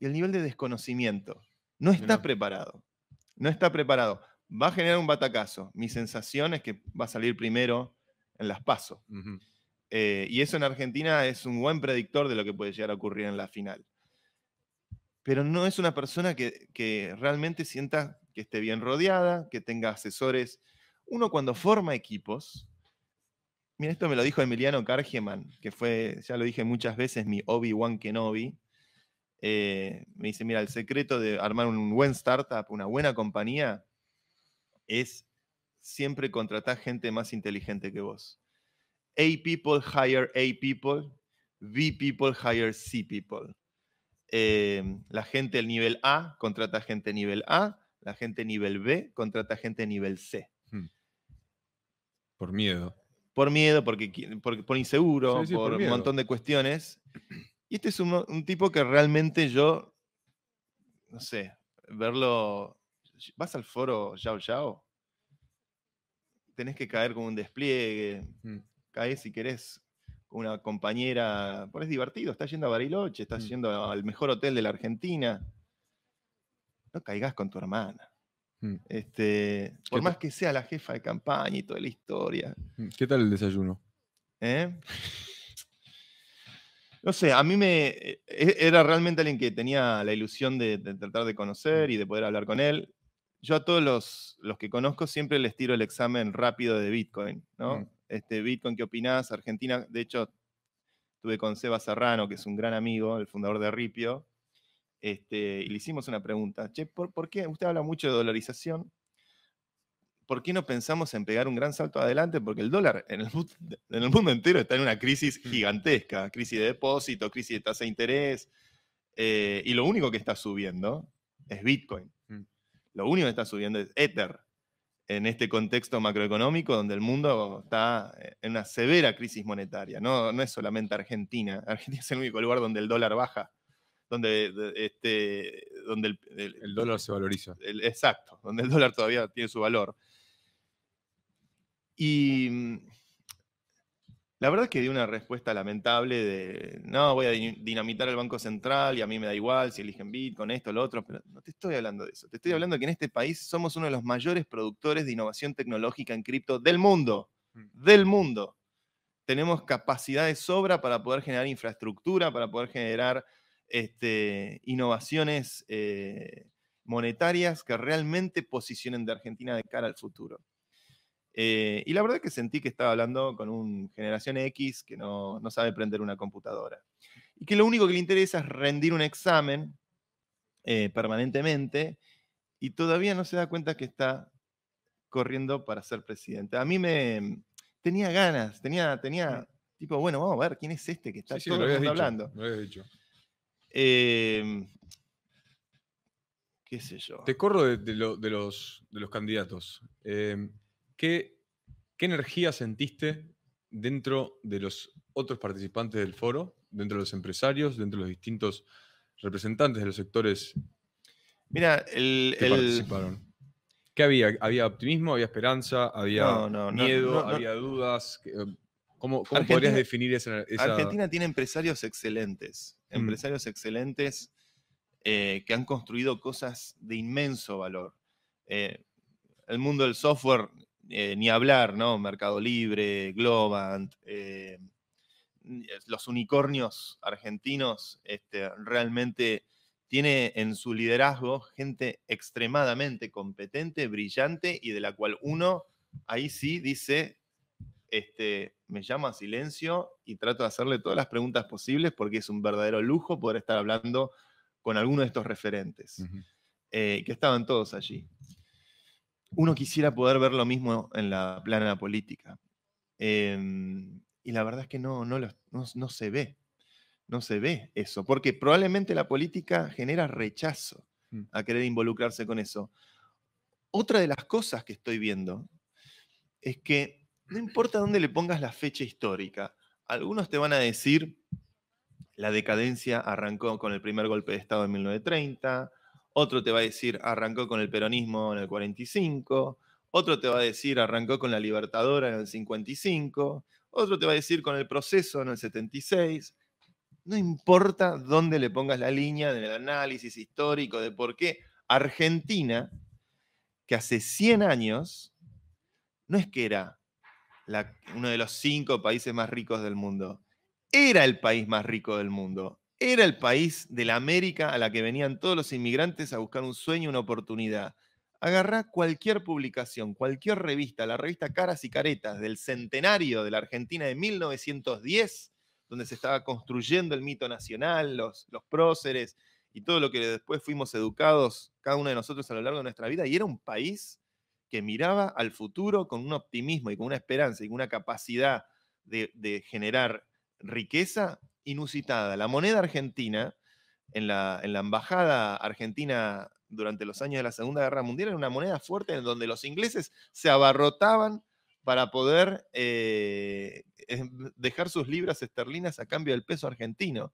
y el nivel de desconocimiento. No está preparado. No está preparado. Va a generar un batacazo. Mi sensación es que va a salir primero en las pasos. Ujú. y eso en Argentina es un buen predictor de lo que puede llegar a ocurrir en la final. Pero no es una persona que, que realmente sienta que esté bien rodeada, que tenga asesores. Uno cuando forma equipos, mira, esto me lo dijo Emiliano Cargeman, que fue, ya lo dije muchas veces, mi Obi-Wan Kenobi. eh, me dice, mira, el secreto de armar un buen startup, una buena compañía, es siempre contratar gente más inteligente que vos. A people hire A people, B people hire C people. Eh, la gente del nivel A contrata gente nivel A, la gente nivel B contrata gente nivel C. Hmm. Por miedo. Por miedo, porque, por, inseguro, por, un montón de cuestiones. Y este es un, un, tipo que realmente yo, no sé, verlo. ¿Vas al foro Yao Yao? Tenés que caer con un despliegue. Hmm. Caes si querés con una compañera. Por es divertido, estás yendo a Bariloche, estás hmm. yendo al mejor hotel de la Argentina. No caigas con tu hermana. Hmm. Este, por más que sea la jefa de campaña y toda la historia. ¿Qué tal el desayuno? ¿Eh? No sé, a mí me. E, e, era realmente alguien que tenía la ilusión de, tratar de conocer y de poder hablar con él. Yo a todos los, los, que conozco siempre les tiro el examen rápido de Bitcoin, ¿no? Este, Bitcoin, ¿qué opinás? Argentina, de hecho, tuve con Seba Serrano, que es un gran amigo, el fundador de Ripio, este, y le hicimos una pregunta. Che, ¿por qué? Usted habla mucho de dolarización. ¿por qué no pensamos en pegar un gran salto adelante? Porque el dólar en el, mundo entero está en una crisis mm. gigantesca, crisis de depósito, crisis de tasa de interés, eh, y lo único que está subiendo es Bitcoin. Mm. Lo único que está subiendo es Ether en este contexto macroeconómico donde el mundo está en una severa crisis monetaria. No, no es solamente Argentina. Argentina es el único lugar donde el dólar baja, donde, este, donde el, dólar se valoriza. exacto, donde el dólar todavía tiene su valor. Y mm, la verdad es que di una respuesta lamentable de, no, voy a dinamitar el Banco Central y a mí me da igual si eligen Bitcoin, esto, lo otro, pero no te estoy hablando de eso. Te estoy mm. hablando de que en este país somos uno de los mayores productores de innovación tecnológica en cripto del mundo. Mm. Del mundo. Tenemos capacidad de sobra para poder generar infraestructura, para poder generar este, innovaciones eh, monetarias que realmente posicionen de Argentina de cara al futuro. Eh, y la verdad es que sentí que estaba hablando con un generación X que no, sabe prender una computadora. Y que lo único que le interesa es rendir un examen eh, permanentemente y todavía no se da cuenta que está corriendo para ser presidente. A mí me tenía ganas, tenía, tenía tipo, bueno, vamos a ver quién es este que está todo hablando. Lo dicho. Em, qué sé yo. Te corro de, los, de los, candidatos. Em, ¿Qué, energía sentiste dentro de los otros participantes del foro, dentro de los empresarios, dentro de los distintos representantes de los sectores Mira, el, que participaron? ¿Qué había? ¿Había optimismo? ¿Había esperanza? ¿Había miedo? ¿Había dudas? Eh, ¿Cómo, podrías definir esa, Argentina tiene empresarios excelentes, mm. empresarios excelentes eh, que han construido cosas de inmenso valor. Eh, el mundo del software eh, ni hablar, ¿no? Mercado Libre, Globant, eh, los unicornios argentinos este, realmente tiene en su liderazgo gente extremadamente competente, brillante y de la cual uno ahí sí dice, este, me llama a silencio y trato de hacerle todas las preguntas posibles porque es un verdadero lujo poder estar hablando con alguno de estos referentes, eh, que estaban todos allí uno quisiera poder ver lo mismo en la plana política. Em, y la verdad es que no, no, no, se ve. No se ve eso, porque probablemente la política genera rechazo mm. a querer involucrarse con eso. Otra de las cosas que estoy viendo es que no importa dónde le pongas la fecha histórica, algunos te van a decir la decadencia arrancó con el primer golpe de Estado en 1930, otro te va a decir arrancó con el peronismo en el 45, otro te va a decir arrancó con la Libertadora en el 55, otro te va a decir con el proceso en el 76. No importa dónde le pongas la línea en el análisis histórico de por qué Argentina, que hace 100 años, no es que era uno de los cinco países más ricos del mundo, era el país más rico del mundo era el país de la América a la que venían todos los inmigrantes a buscar un sueño, una oportunidad. Agarrá cualquier publicación, cualquier revista, la revista Caras y Caretas del centenario de la Argentina de 1910, donde se estaba construyendo el mito nacional, los, los próceres y todo lo que después fuimos educados, cada uno de nosotros a lo largo de nuestra vida, y era un país que miraba al futuro con un optimismo y con una esperanza y con una capacidad de, de generar riqueza inusitada. La moneda argentina, en la, en la, embajada argentina durante los años de la Segunda Guerra Mundial, era una moneda fuerte en donde los ingleses se abarrotaban para poder eh, dejar sus libras esterlinas a cambio del peso argentino.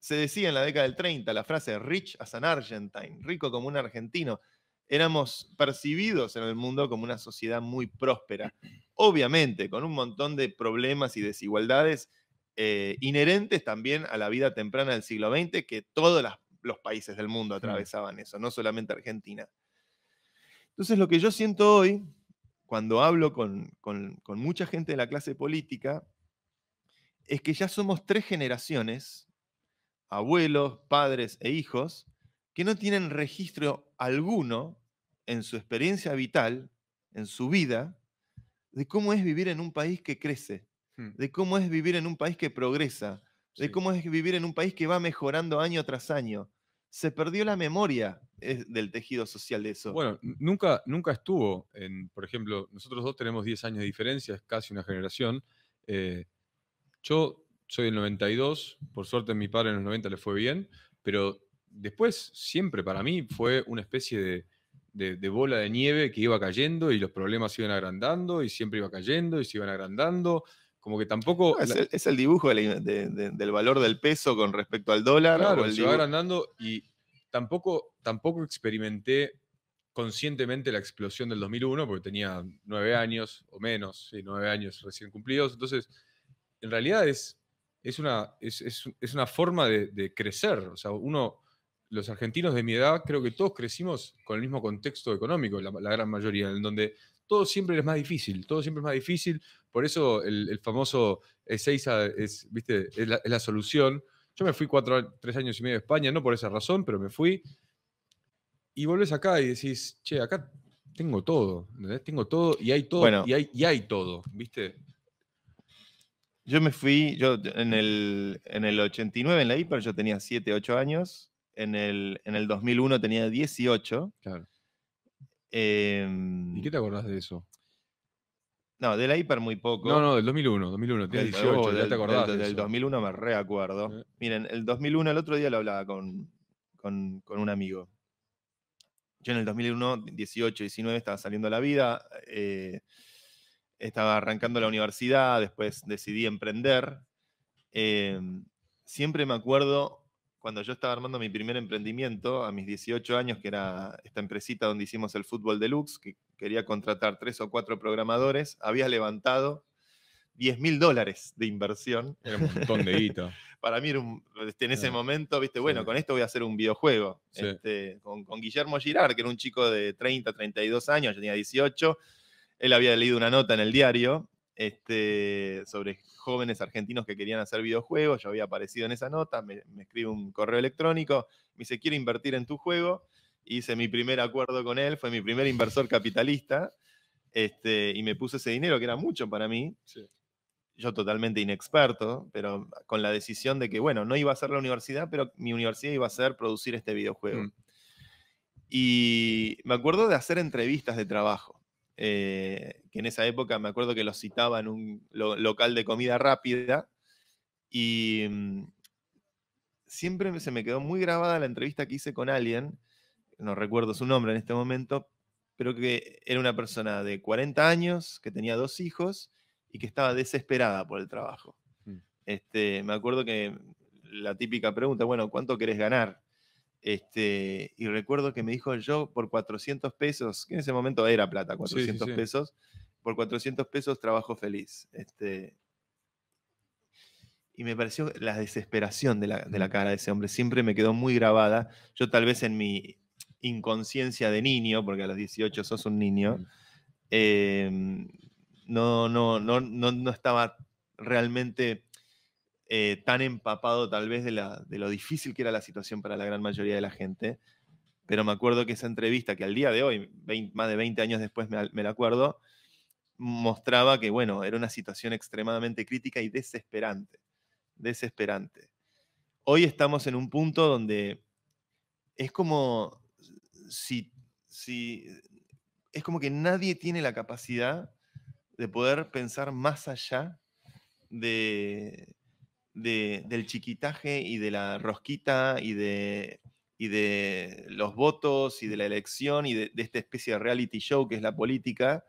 Se decía en la década del 30 la frase rich as an Argentine, rico como un argentino. Éramos percibidos en el mundo como una sociedad muy próspera, obviamente con un montón de problemas y desigualdades eh, inherentes también a la vida temprana del siglo XX, que todos los países del mundo atravesaban eso, no solamente Argentina. Entonces lo que yo siento hoy cuando hablo con, mucha gente de la clase política, es que ya somos tres generaciones, abuelos, padres e hijos, que no tienen registro alguno en su experiencia vital, en su vida, de cómo es vivir en un país que crece. De cómo es vivir en un país que progresa, de cómo es vivir en un país que va mejorando año tras año. Se perdió la memoria del tejido social de eso. Bueno, nunca, nunca estuvo en, por ejemplo, nosotros dos tenemos 10 años de diferencia, es casi una generación. Eh, yo soy del 92, por suerte a mi padre en los 90 le fue bien, pero después siempre para mí fue una especie de, bola de nieve que iba cayendo y los problemas iban agrandando y siempre iba cayendo y se iban agrandando. Como que tampoco. es, el, dibujo del valor del peso con respecto al dólar. Claro, se va agrandando y tampoco, tampoco experimenté conscientemente la explosión del 2001, porque tenía nueve años o menos, sí, nueve años recién cumplidos. Entonces, en realidad es, es, una, es, una forma de, crecer. O sea, uno, los argentinos de mi edad, creo que todos crecimos con el mismo contexto económico, la, gran mayoría, en donde todo siempre es más difícil, todo siempre es más difícil. Por eso el, famoso Ezeiza es, ¿viste? es la solución yo me fui cuatro, tres años y medio de España, no por esa razón, pero me fui. Y volvés acá y decís, che, acá tengo todo, Tengo todo y hay todo y, hay, y hay todo, ¿viste? Yo me fui, yo en el, en el 89 en la hiper yo tenía 7, 8 años, en el, en el 2001 tenía 18. Claro. Em, ¿Y qué te acordás de eso? No, de la hiper muy poco. No, no, del 2001, 2001, 18, ya te acordás. Del, del 2001 me reacuerdo. Miren, el 2001, el otro día lo hablaba con, con, un amigo. Yo en el 2001, 18, 19, estaba saliendo a la vida, eh, estaba arrancando la universidad, después decidí emprender. Eh, siempre me acuerdo cuando yo estaba armando mi primer emprendimiento, a mis 18 años, que era esta empresita donde hicimos el fútbol deluxe, que quería contratar tres o cuatro programadores, había levantado 10 mil dólares de inversión. Era un montón de guita. Para mí era un, este, en ese momento, viste, bueno, con esto voy a hacer un videojuego. Este, con, con, Guillermo Girard, que era un chico de 30, 32 años, yo tenía 18. Él había leído una nota en el diario este, sobre jóvenes argentinos que querían hacer videojuegos. Yo había aparecido en esa nota, me, escribe un correo electrónico, me dice, quiero invertir en tu juego. Hice mi primer acuerdo con él, fue mi primer inversor capitalista, este, y me puse ese dinero, que era mucho para mí. Yo totalmente inexperto, pero con la decisión de que, bueno, no iba a ser la universidad, pero mi universidad iba a ser producir este videojuego. Mm. Y me acuerdo de hacer entrevistas de trabajo. Eh, que en esa época me acuerdo que lo citaba en un local de comida rápida, y mm, siempre se me quedó muy grabada la entrevista que hice con alguien, no recuerdo su nombre en este momento, pero que era una persona de 40 años, que tenía dos hijos y que estaba desesperada por el trabajo. Mm. Este, me acuerdo que la típica pregunta, bueno, ¿cuánto querés ganar? Este, y recuerdo que me dijo yo por 400 pesos, que en ese momento era plata, 400 pesos, por 400 pesos trabajo feliz. Este, y me pareció la desesperación de la, cara de ese hombre, siempre me quedó muy grabada. Yo tal vez en mi inconsciencia de niño, porque a los 18 sos un niño, no, no, no, no, no estaba realmente eh, tan empapado tal vez de, lo difícil que era la situación para la gran mayoría de la gente. Pero me acuerdo que esa entrevista, que al día de hoy, más de 20 años después me, me la acuerdo, mostraba que, bueno, era una situación extremadamente crítica y desesperante. desesperante. Hoy estamos en un punto donde es como si, si es como que nadie tiene la capacidad de poder pensar más allá de, del chiquitaje y de la rosquita y de, y de los votos y de la elección y de, esta especie de reality show que es la política,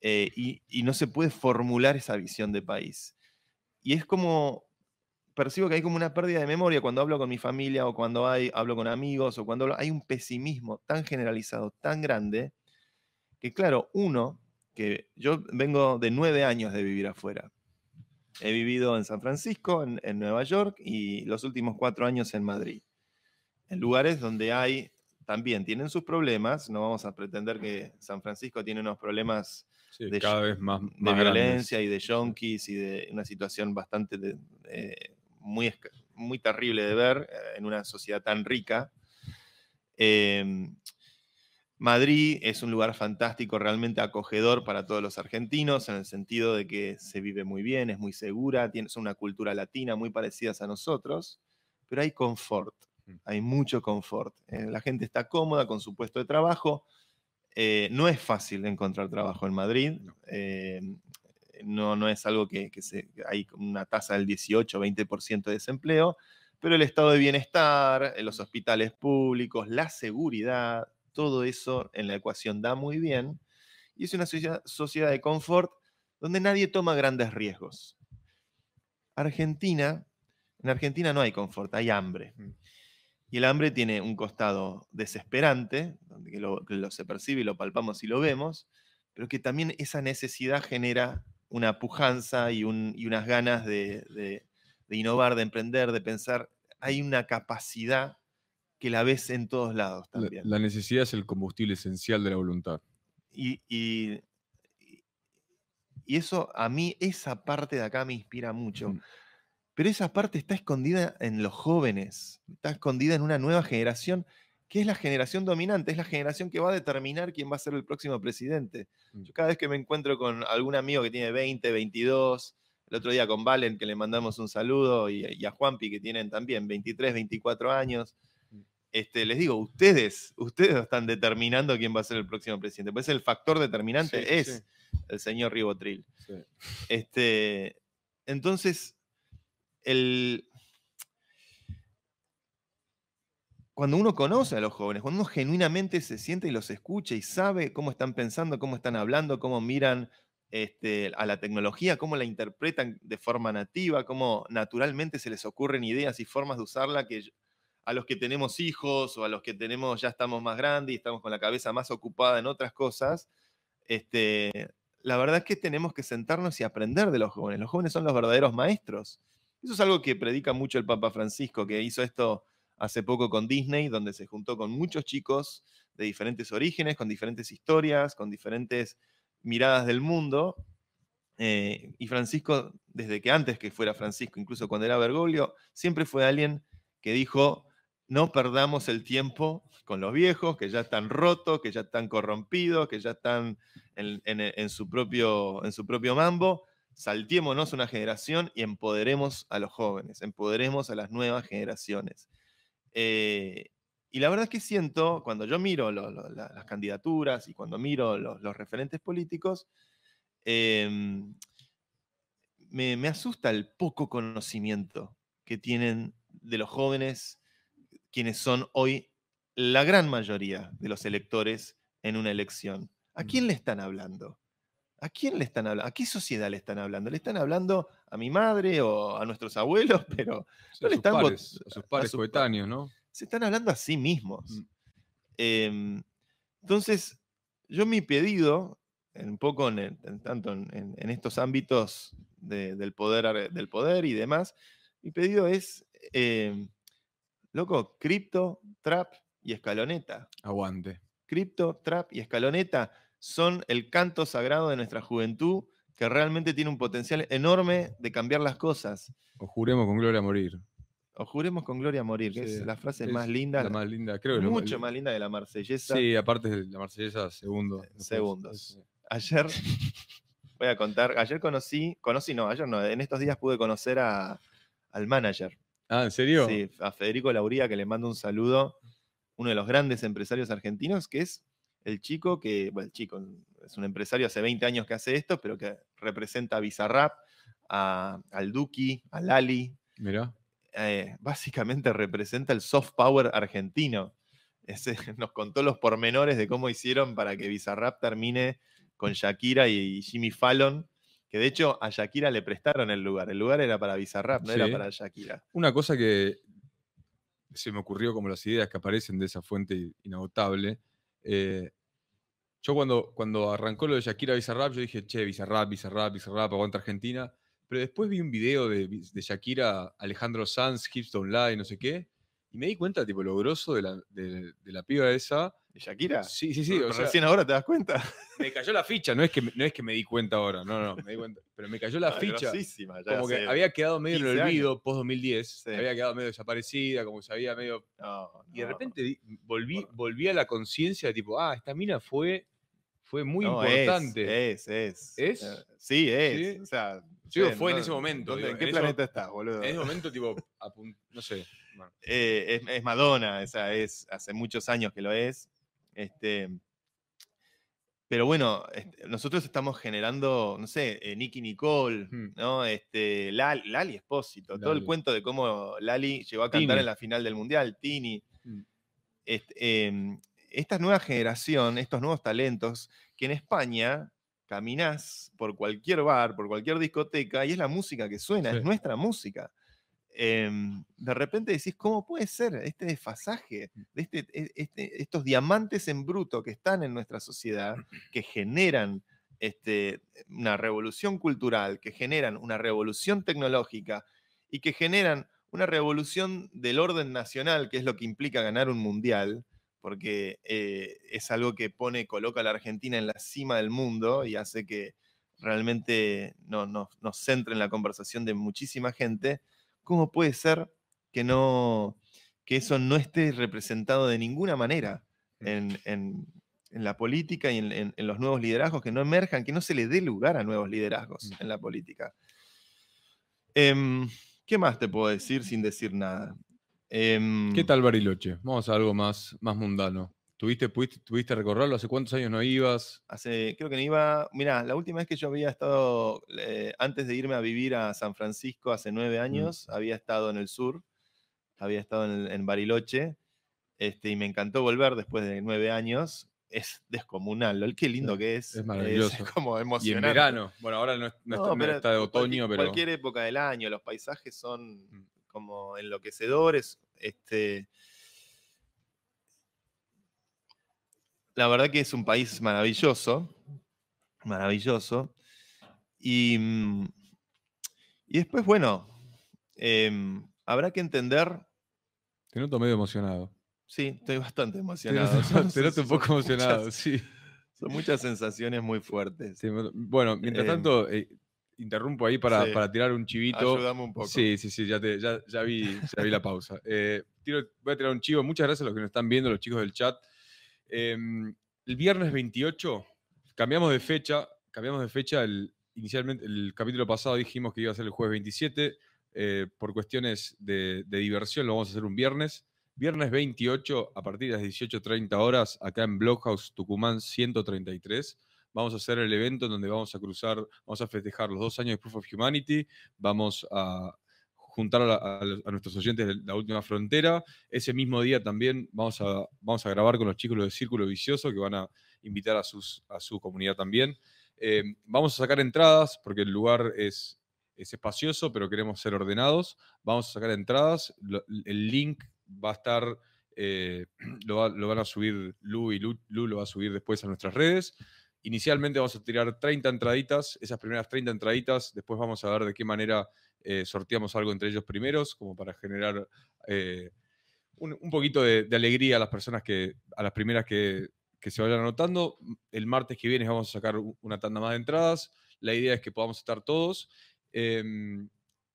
eh, y, y, no se puede formular esa visión de país. Y es como, percibo que hay como una pérdida de memoria cuando hablo con mi familia o cuando hay, hablo con amigos o cuando hay un pesimismo tan generalizado, tan grande, que claro, uno, que yo vengo de nueve años de vivir afuera, He vivido en San Francisco, en, Nueva York y los últimos cuatro años en Madrid. En lugares donde hay, también tienen sus problemas, no vamos a pretender que San Francisco tiene unos problemas de, cada vez más, de violencia y de yonkis y de una situación bastante muy, muy terrible de ver eh, en una sociedad tan rica. Eh, Madrid es un lugar fantástico, realmente acogedor para todos los argentinos, en el sentido de que se vive muy bien, es muy segura, tiene una cultura latina muy parecidas a nosotros, pero hay confort, mm. hay mucho confort. Eh, la gente está cómoda con su puesto de trabajo. Eh, no es fácil encontrar trabajo en Madrid. Eh, no, no, es algo que, se, hay una tasa del 18-20% de desempleo, pero el estado de bienestar, los hospitales públicos, la seguridad, todo eso en la ecuación da muy bien. Y es una sociedad de confort donde nadie toma grandes riesgos. Argentina, en Argentina no hay confort, hay hambre. Mm. Y el hambre tiene un costado desesperante, donde que lo, se percibe y lo palpamos y lo vemos, pero que también esa necesidad genera una pujanza y, unas ganas de, de, innovar, de emprender, de pensar. Hay una capacidad que la ves en todos lados también. La, necesidad es el combustible esencial de la voluntad. Y, y, eso, a mí, esa parte de acá me inspira mucho. Mm. Pero esa parte está escondida en los jóvenes, está escondida en una nueva generación, que es la generación dominante, es la generación que va a determinar quién va a ser el próximo presidente. Yo cada vez que me encuentro con algún amigo que tiene 20, 22, el otro día con Valen, que le mandamos un saludo, y, y a Juanpi, que tienen también 23, 24 años, este, les digo, ustedes, ustedes están determinando quién va a ser el próximo presidente. Pues el factor determinante es el señor Ribotril. Este, entonces, cuando uno conoce a los jóvenes, cuando uno genuinamente se siente y los escucha y sabe cómo están pensando, cómo están hablando, cómo miran este, a la tecnología, cómo la interpretan de forma nativa, cómo naturalmente se les ocurren ideas y formas de usarla que a los que tenemos hijos o a los que tenemos, ya estamos más grandes y estamos con la cabeza más ocupada en otras cosas, este, la verdad es que tenemos que sentarnos y aprender de los jóvenes. Los jóvenes son los verdaderos maestros. Eso es algo que predica mucho el Papa Francisco, que hizo esto hace poco con Disney, donde se juntó con muchos chicos de diferentes orígenes, con diferentes historias, con diferentes miradas del mundo. Eh, y Francisco, desde que antes que fuera Francisco, incluso cuando era Bergoglio, siempre fue alguien que dijo, no perdamos el tiempo con los viejos, que ya están rotos, que ya están corrompidos, que ya están en, su, propio, mambo. Saltémonos una generación y empoderemos a los jóvenes, empoderemos a las nuevas generaciones. Eh, y la verdad es que siento, cuando yo miro las candidaturas y cuando miro los, referentes políticos, em, me asusta el poco conocimiento que tienen de los jóvenes quienes son hoy la gran mayoría de los electores en una elección. ¿A quién mm. le están hablando? ¿A quién le están hablando? ¿A qué sociedad le están hablando? ¿Le están hablando a mi madre o a nuestros abuelos? Pero no le están a sus pares coetáneos, ¿no? Se están hablando a sí mismos. Mm. Em, entonces, yo mi pedido, un poco en, tanto en, estos ámbitos del, poder, del poder y demás, mi pedido es em, Loco, cripto, trap y escaloneta. Aguante. Cripto, trap y escaloneta son el canto sagrado de nuestra juventud que realmente tiene un potencial enorme de cambiar las cosas. O juremos con gloria a morir. O juremos con gloria a morir, que es la frase más linda. La más linda, creo. Mucho más linda de la marsellesa. Sí, aparte de la marsellesa, segundo. Segundos. Ayer, voy a contar, ayer conocí, conocí no, ayer no, en estos días pude conocer a, al manager. Ah, ¿en serio? Sí, a Federico Lauría, que le mando un saludo, uno de los grandes empresarios argentinos, que es el chico que, bueno, el chico, es un empresario hace 20 años que hace esto, pero que representa a Bizarrap, a, al Duki, a Lali. Mirá. Eh, básicamente representa el soft power argentino. Ese, nos contó los pormenores de cómo hicieron para que Bizarrap termine con Shakira y Jimmy Fallon, que de hecho a Shakira le prestaron el lugar. El lugar era para Bizarrap, no era para Shakira. Una cosa que se me ocurrió como las ideas que aparecen de esa fuente inagotable. eh, yo cuando, cuando arrancó lo de Shakira Bizarrap, yo dije, che, Bizarrap, Bizarrap, Bizarrap, aguanta Argentina. Pero después vi un video de, de Shakira, Alejandro Sanz, Hips Don't Lie, no sé qué, y me di cuenta, tipo, lo grosso de la, de, de la piba esa. ¿De Shakira? Sí, sí, sí. O sea, recién ahora te das cuenta. me cayó la ficha, no es, que, me- no es que me di cuenta ahora, no, no, me di cuenta, pero me cayó la ficha. Como que había quedado medio en 15 el olvido post 2010, Sí. había quedado medio desaparecida, como se había medio No, y de repente volví, volví a la conciencia de tipo, ah, esta mina fue, fue muy importante. Es, es, ¿Es? Eh, Sí, es. ¿Sí? O sea, fue en ese momento, ¿dónde- digo, ¿En qué en eso- planeta estás, boludo? En ese momento, tipo, no sé. bueno. Eh, es, es Madonna, o sea, es hace muchos años que lo es. Este, pero bueno, este, nosotros estamos generando, no sé, eh, Nicky Nicole, Hmm. ¿no? Este, Lali, Lali Espósito, todo el cuento de cómo Lali llegó a cantar Tini. en la final del Mundial, Tini. Mm. Este, em, esta nueva generación, estos nuevos talentos, que en España caminás por cualquier bar, por cualquier discoteca, y es la música que suena, Sí. es nuestra música. Em, de repente decís, ¿cómo puede ser este desfasaje de este, e- este- estos diamantes en bruto que están en nuestra sociedad, que generan este, una revolución cultural, que generan una revolución tecnológica y que generan una revolución del orden nacional, que es lo que implica ganar un mundial, porque eh, es algo que pone, coloca a la Argentina en la cima del mundo y hace que realmente no, no- nos centre en la conversación de muchísima gente. ¿Cómo puede ser que, no, que eso no esté representado de ninguna manera en, en- en la política y en, en- los nuevos liderazgos, que no emerjan, que no se le dé lugar a nuevos liderazgos Mm. en la política? Em, ¿Qué más te puedo decir sin decir nada? Em, ¿Qué tal Bariloche? Vamos a algo más, más mundano. ¿Tuviste, pudiste, ¿Tuviste recorrerlo? ¿Hace cuántos años no ibas? Hace, creo que no iba. Mirá, la última vez que yo había estado, eh, antes de irme a vivir a San Francisco hace nueve años, había estado en el sur, había estado en, en Bariloche, este, y me encantó volver después de nueve años. Es descomunal, qué lindo Sí, que es. es maravilloso. como Y en emocionante. verano. Bueno, ahora no, es- no está, no está de cualquier- otoño, pero. Cualquier época del año, los paisajes son Mm. como enloquecedores. Este, la verdad que es un país maravilloso, maravilloso. Y, mm, y después, bueno, em, habrá que entender, Te noto medio emocionado. sí, estoy bastante Te emocionado. noto, te noto un poco emocionado, muchas- sí. son muchas sensaciones muy fuertes. Sí, Bueno, mientras Em, tanto, eh, interrumpo ahí para, sí. para tirar un chivito. Ayúdame un poco. Sí, sí, sí, ya, te- ya, ya vi, ya vi la pausa. Eh, tiro- voy a tirar un chivo. Muchas gracias a los que nos están viendo, los chicos del chat. Em, el viernes 28 cambiamos de fecha. Cambiamos de fecha. El, inicialmente, el capítulo pasado dijimos que iba a ser el jueves 27. eh, por cuestiones de, de diversión lo vamos a hacer un viernes. Viernes 28 a partir de las 18.30 horas acá en Blockhouse Tucumán 133. Vamos a hacer el evento en donde vamos a cruzar, vamos a festejar los dos años de Proof of Humanity. Vamos a juntar a, nuestros oyentes de la última frontera. Ese mismo día también vamos a, vamos a grabar con los chicos de Círculo Vicioso, que van a invitar a, sus, a su comunidad también. Eh, vamos a sacar entradas, porque el lugar es, es espacioso, pero queremos ser ordenados. Vamos a sacar entradas. El link va a estar, eh, lo, lo van a subir Lu y Lu, Lu lo va a subir después a nuestras redes. Inicialmente vamos a tirar 30 entraditas, esas primeras 30 entraditas, después vamos a ver de qué manera eh, sorteamos algo entre ellos primeros, como para generar eh, un, un poquito de, de alegría a las personas que, a las primeras que, que se vayan anotando. El martes que viene vamos a sacar una tanda más de entradas. La idea es que podamos estar todos. em,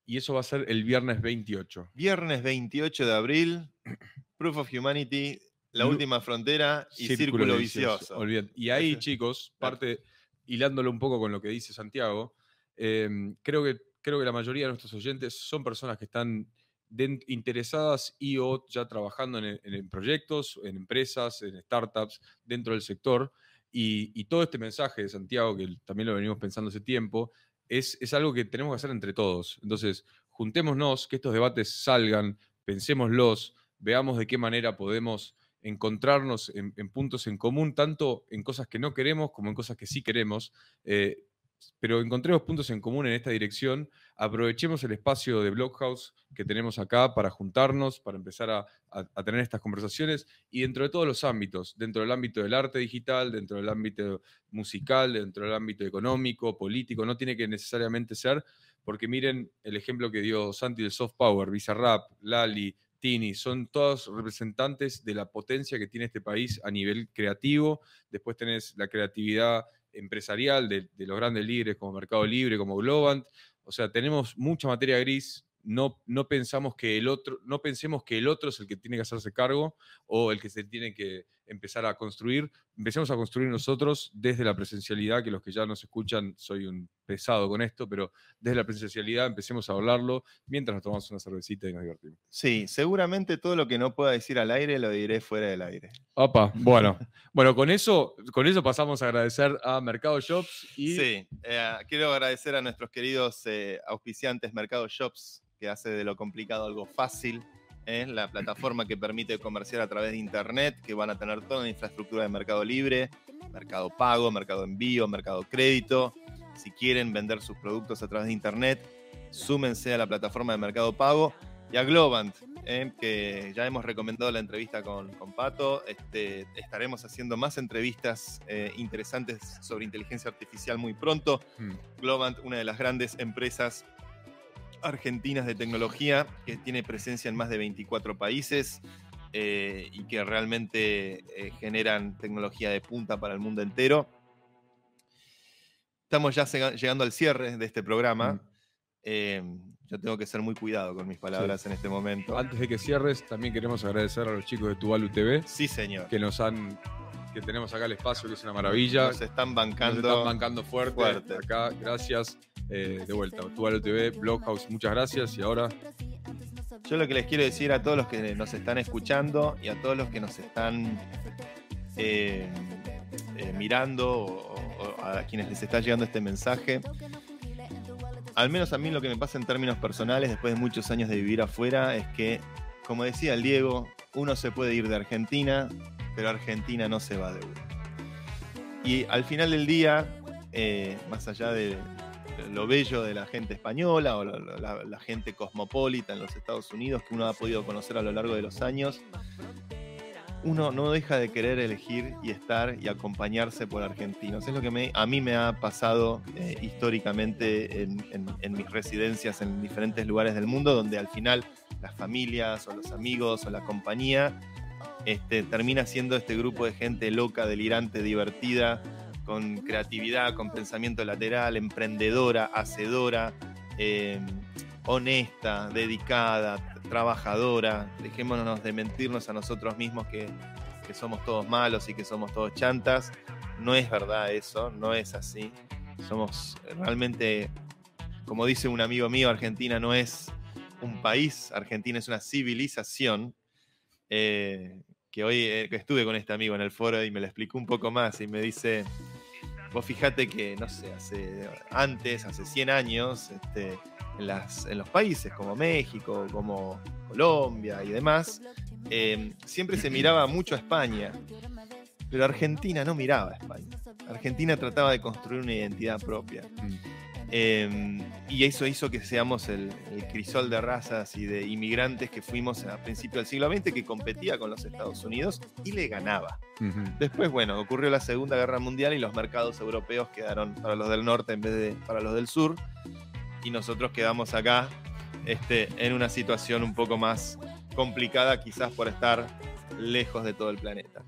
y eso va a ser el viernes 28. Viernes 28 de abril, Proof of Humanity, La Última Frontera y Círculo, Vicioso. Y ahí, chicos, parte, hilándolo un poco con lo que dice Santiago, em, creo que creo que la mayoría de nuestros oyentes son personas que están interesadas y o ya trabajando en, proyectos, en empresas, en startups, dentro del sector. Y, todo este mensaje de Santiago, que también lo venimos pensando hace tiempo, es, es algo que tenemos que hacer entre todos. Entonces, juntémonos, que estos debates salgan, pensémoslos, veamos de qué manera podemos encontrarnos en, puntos en común, tanto en cosas que no queremos como en cosas que sí queremos. Eh, pero encontremos puntos en común en esta dirección, aprovechemos el espacio de Blockhouse que tenemos acá para juntarnos, para empezar a, tener estas conversaciones y dentro de todos los ámbitos, dentro del ámbito del arte digital, dentro del ámbito musical, dentro del ámbito económico, político, no tiene que necesariamente ser, porque miren el ejemplo que dio Santi del soft power, Bizarrap, Lali, Tini, son todos representantes de la potencia que tiene este país a nivel creativo. Después tenés la creatividad empresarial de, los grandes líderes como Mercado Libre, como Globant. O sea, tenemos mucha materia gris no, no, pensamos que el otro, no pensemos que el otro es el que tiene que hacerse cargo o el que se tiene que empezar a construir. Empecemos a construir nosotros desde la presencialidad, que los que ya nos escuchan, soy un pesado con esto, pero desde la presencialidad empecemos a hablarlo mientras nos tomamos una cervecita y nos divertimos. Sí, seguramente todo lo que no pueda decir al aire lo diré fuera del aire. Opa, bueno. bueno, con eso, con eso pasamos a agradecer a Mercado Shops y... Sí, eh, quiero agradecer a nuestros queridos eh, auspiciantes Mercado Shops que hace de lo complicado algo fácil. La plataforma que permite comerciar a través de Internet, que van a tener toda la infraestructura de Mercado Libre, Mercado Pago, Mercado Envío, Mercado Crédito. Si quieren vender sus productos a través de Internet, súmense a la plataforma de Mercado Pago y a Globant, ¿eh? que ya hemos recomendado la entrevista con, con Pato. Este, estaremos haciendo más entrevistas eh, interesantes sobre inteligencia artificial muy pronto. Mm. Globant, una de las grandes empresas argentinas de tecnología que tiene presencia en más de 24 países eh, y que realmente eh, generan tecnología de punta para el mundo entero. Estamos ya llegando al cierre de este programa. Mm. Eh, yo tengo que ser muy cuidado con mis palabras en este momento. Antes de que cierres, también queremos agradecer a los chicos de Tuvalu TV. Sí, señor. Que nos han que tenemos acá el espacio, que es una maravilla. Nos están bancando. Nos están bancando fuerte. fuerte. Acá, gracias. Eh, de vuelta, Tualo TV, Bloghouse, muchas gracias. Y ahora. Yo lo que les quiero decir a todos los que nos están escuchando y a todos los que nos están eh, eh, mirando o, a quienes les está llegando este mensaje, al menos a mí lo que me pasa en términos personales después de muchos años de vivir afuera es que, como decía el Diego, uno se puede ir de Argentina, pero Argentina no se va de uno. Y al final del día, eh, más allá de lo bello de la gente española o la, gente cosmopolita en los Estados Unidos que uno ha podido conocer a lo largo de los años, uno no deja de querer elegir y estar y acompañarse por argentinos. Es lo que a mí me ha pasado eh, históricamente en, en, mis residencias en diferentes lugares del mundo, donde al final las familias o los amigos o la compañía este, termina siendo este grupo de gente loca, delirante, divertida, con creatividad, con pensamiento lateral, emprendedora, hacedora, em, honesta, dedicada, trabajadora. Dejémonos de mentirnos a nosotros mismos que somos todos malos y que somos todos chantas. No es verdad eso, no es así. Somos realmente, como dice un amigo mío, Argentina no es un país, Argentina es una civilización. Eh, que hoy eh, estuve con este amigo en el foro y me lo explicó un poco más y me dice, vos fíjate que, no sé, hace, antes, hace 100 años, este, en, las, en los países como México, como Colombia y demás, em, siempre se miraba mucho a España, pero Argentina no miraba a España. Argentina trataba de construir una identidad propia. Mm. Y eso hizo que seamos el, crisol de razas y de inmigrantes que fuimos a principios del siglo XX, que competía con los Estados Unidos y le ganaba. Después, bueno, ocurrió la Segunda Guerra Mundial y los mercados europeos quedaron para los del norte en vez de para los del sur. Y nosotros quedamos acá este, en una situación un poco más complicada, quizás por estar lejos de todo el planeta.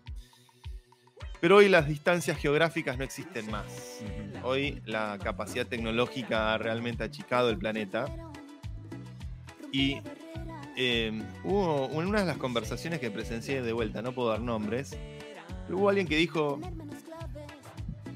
Pero hoy las distancias geográficas no existen más. Hoy la capacidad tecnológica ha realmente achicado el planeta. Y em, hubo en una de las conversaciones que presencié de vuelta, no puedo dar nombres, hubo alguien que dijo,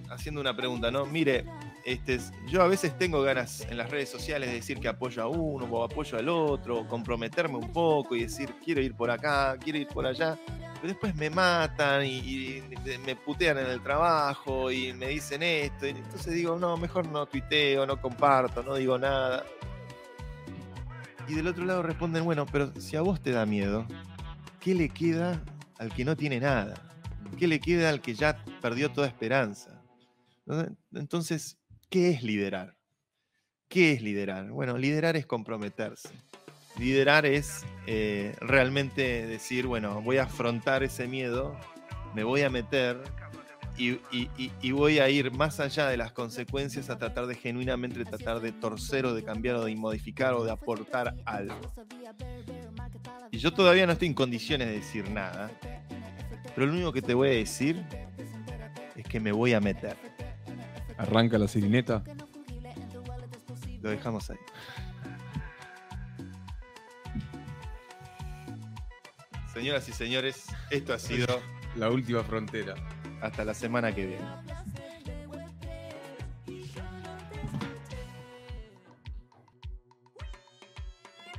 haciendo una pregunta, ¿no? Mire, este, es- yo a veces tengo ganas en las redes sociales de decir que apoyo a uno o apoyo al otro, comprometerme un poco y decir quiero ir por acá, quiero ir por allá, pero después me matan y, me putean en el trabajo y me dicen esto, y entonces digo, no, mejor no tuiteo, no comparto, no digo nada. Y del otro lado responden, bueno, pero si a vos te da miedo, ¿qué le queda al que no tiene nada? ¿Qué le queda al que ya perdió toda esperanza? Entonces, ¿qué es liderar? ¿Qué es liderar? Bueno, liderar es comprometerse. Liderar es eh, realmente decir, bueno, voy a afrontar ese miedo, me voy a meter y, y- y- y voy a ir más allá de las consecuencias a tratar de genuinamente tratar de torcer o de cambiar o de modificar o de aportar algo. Y yo todavía no estoy en condiciones de decir nada, pero lo único que te voy a decir es que me voy a meter. Arranca la sirineta. Lo dejamos ahí. Señoras y señores, esto ha sido La última frontera. hasta la semana que viene.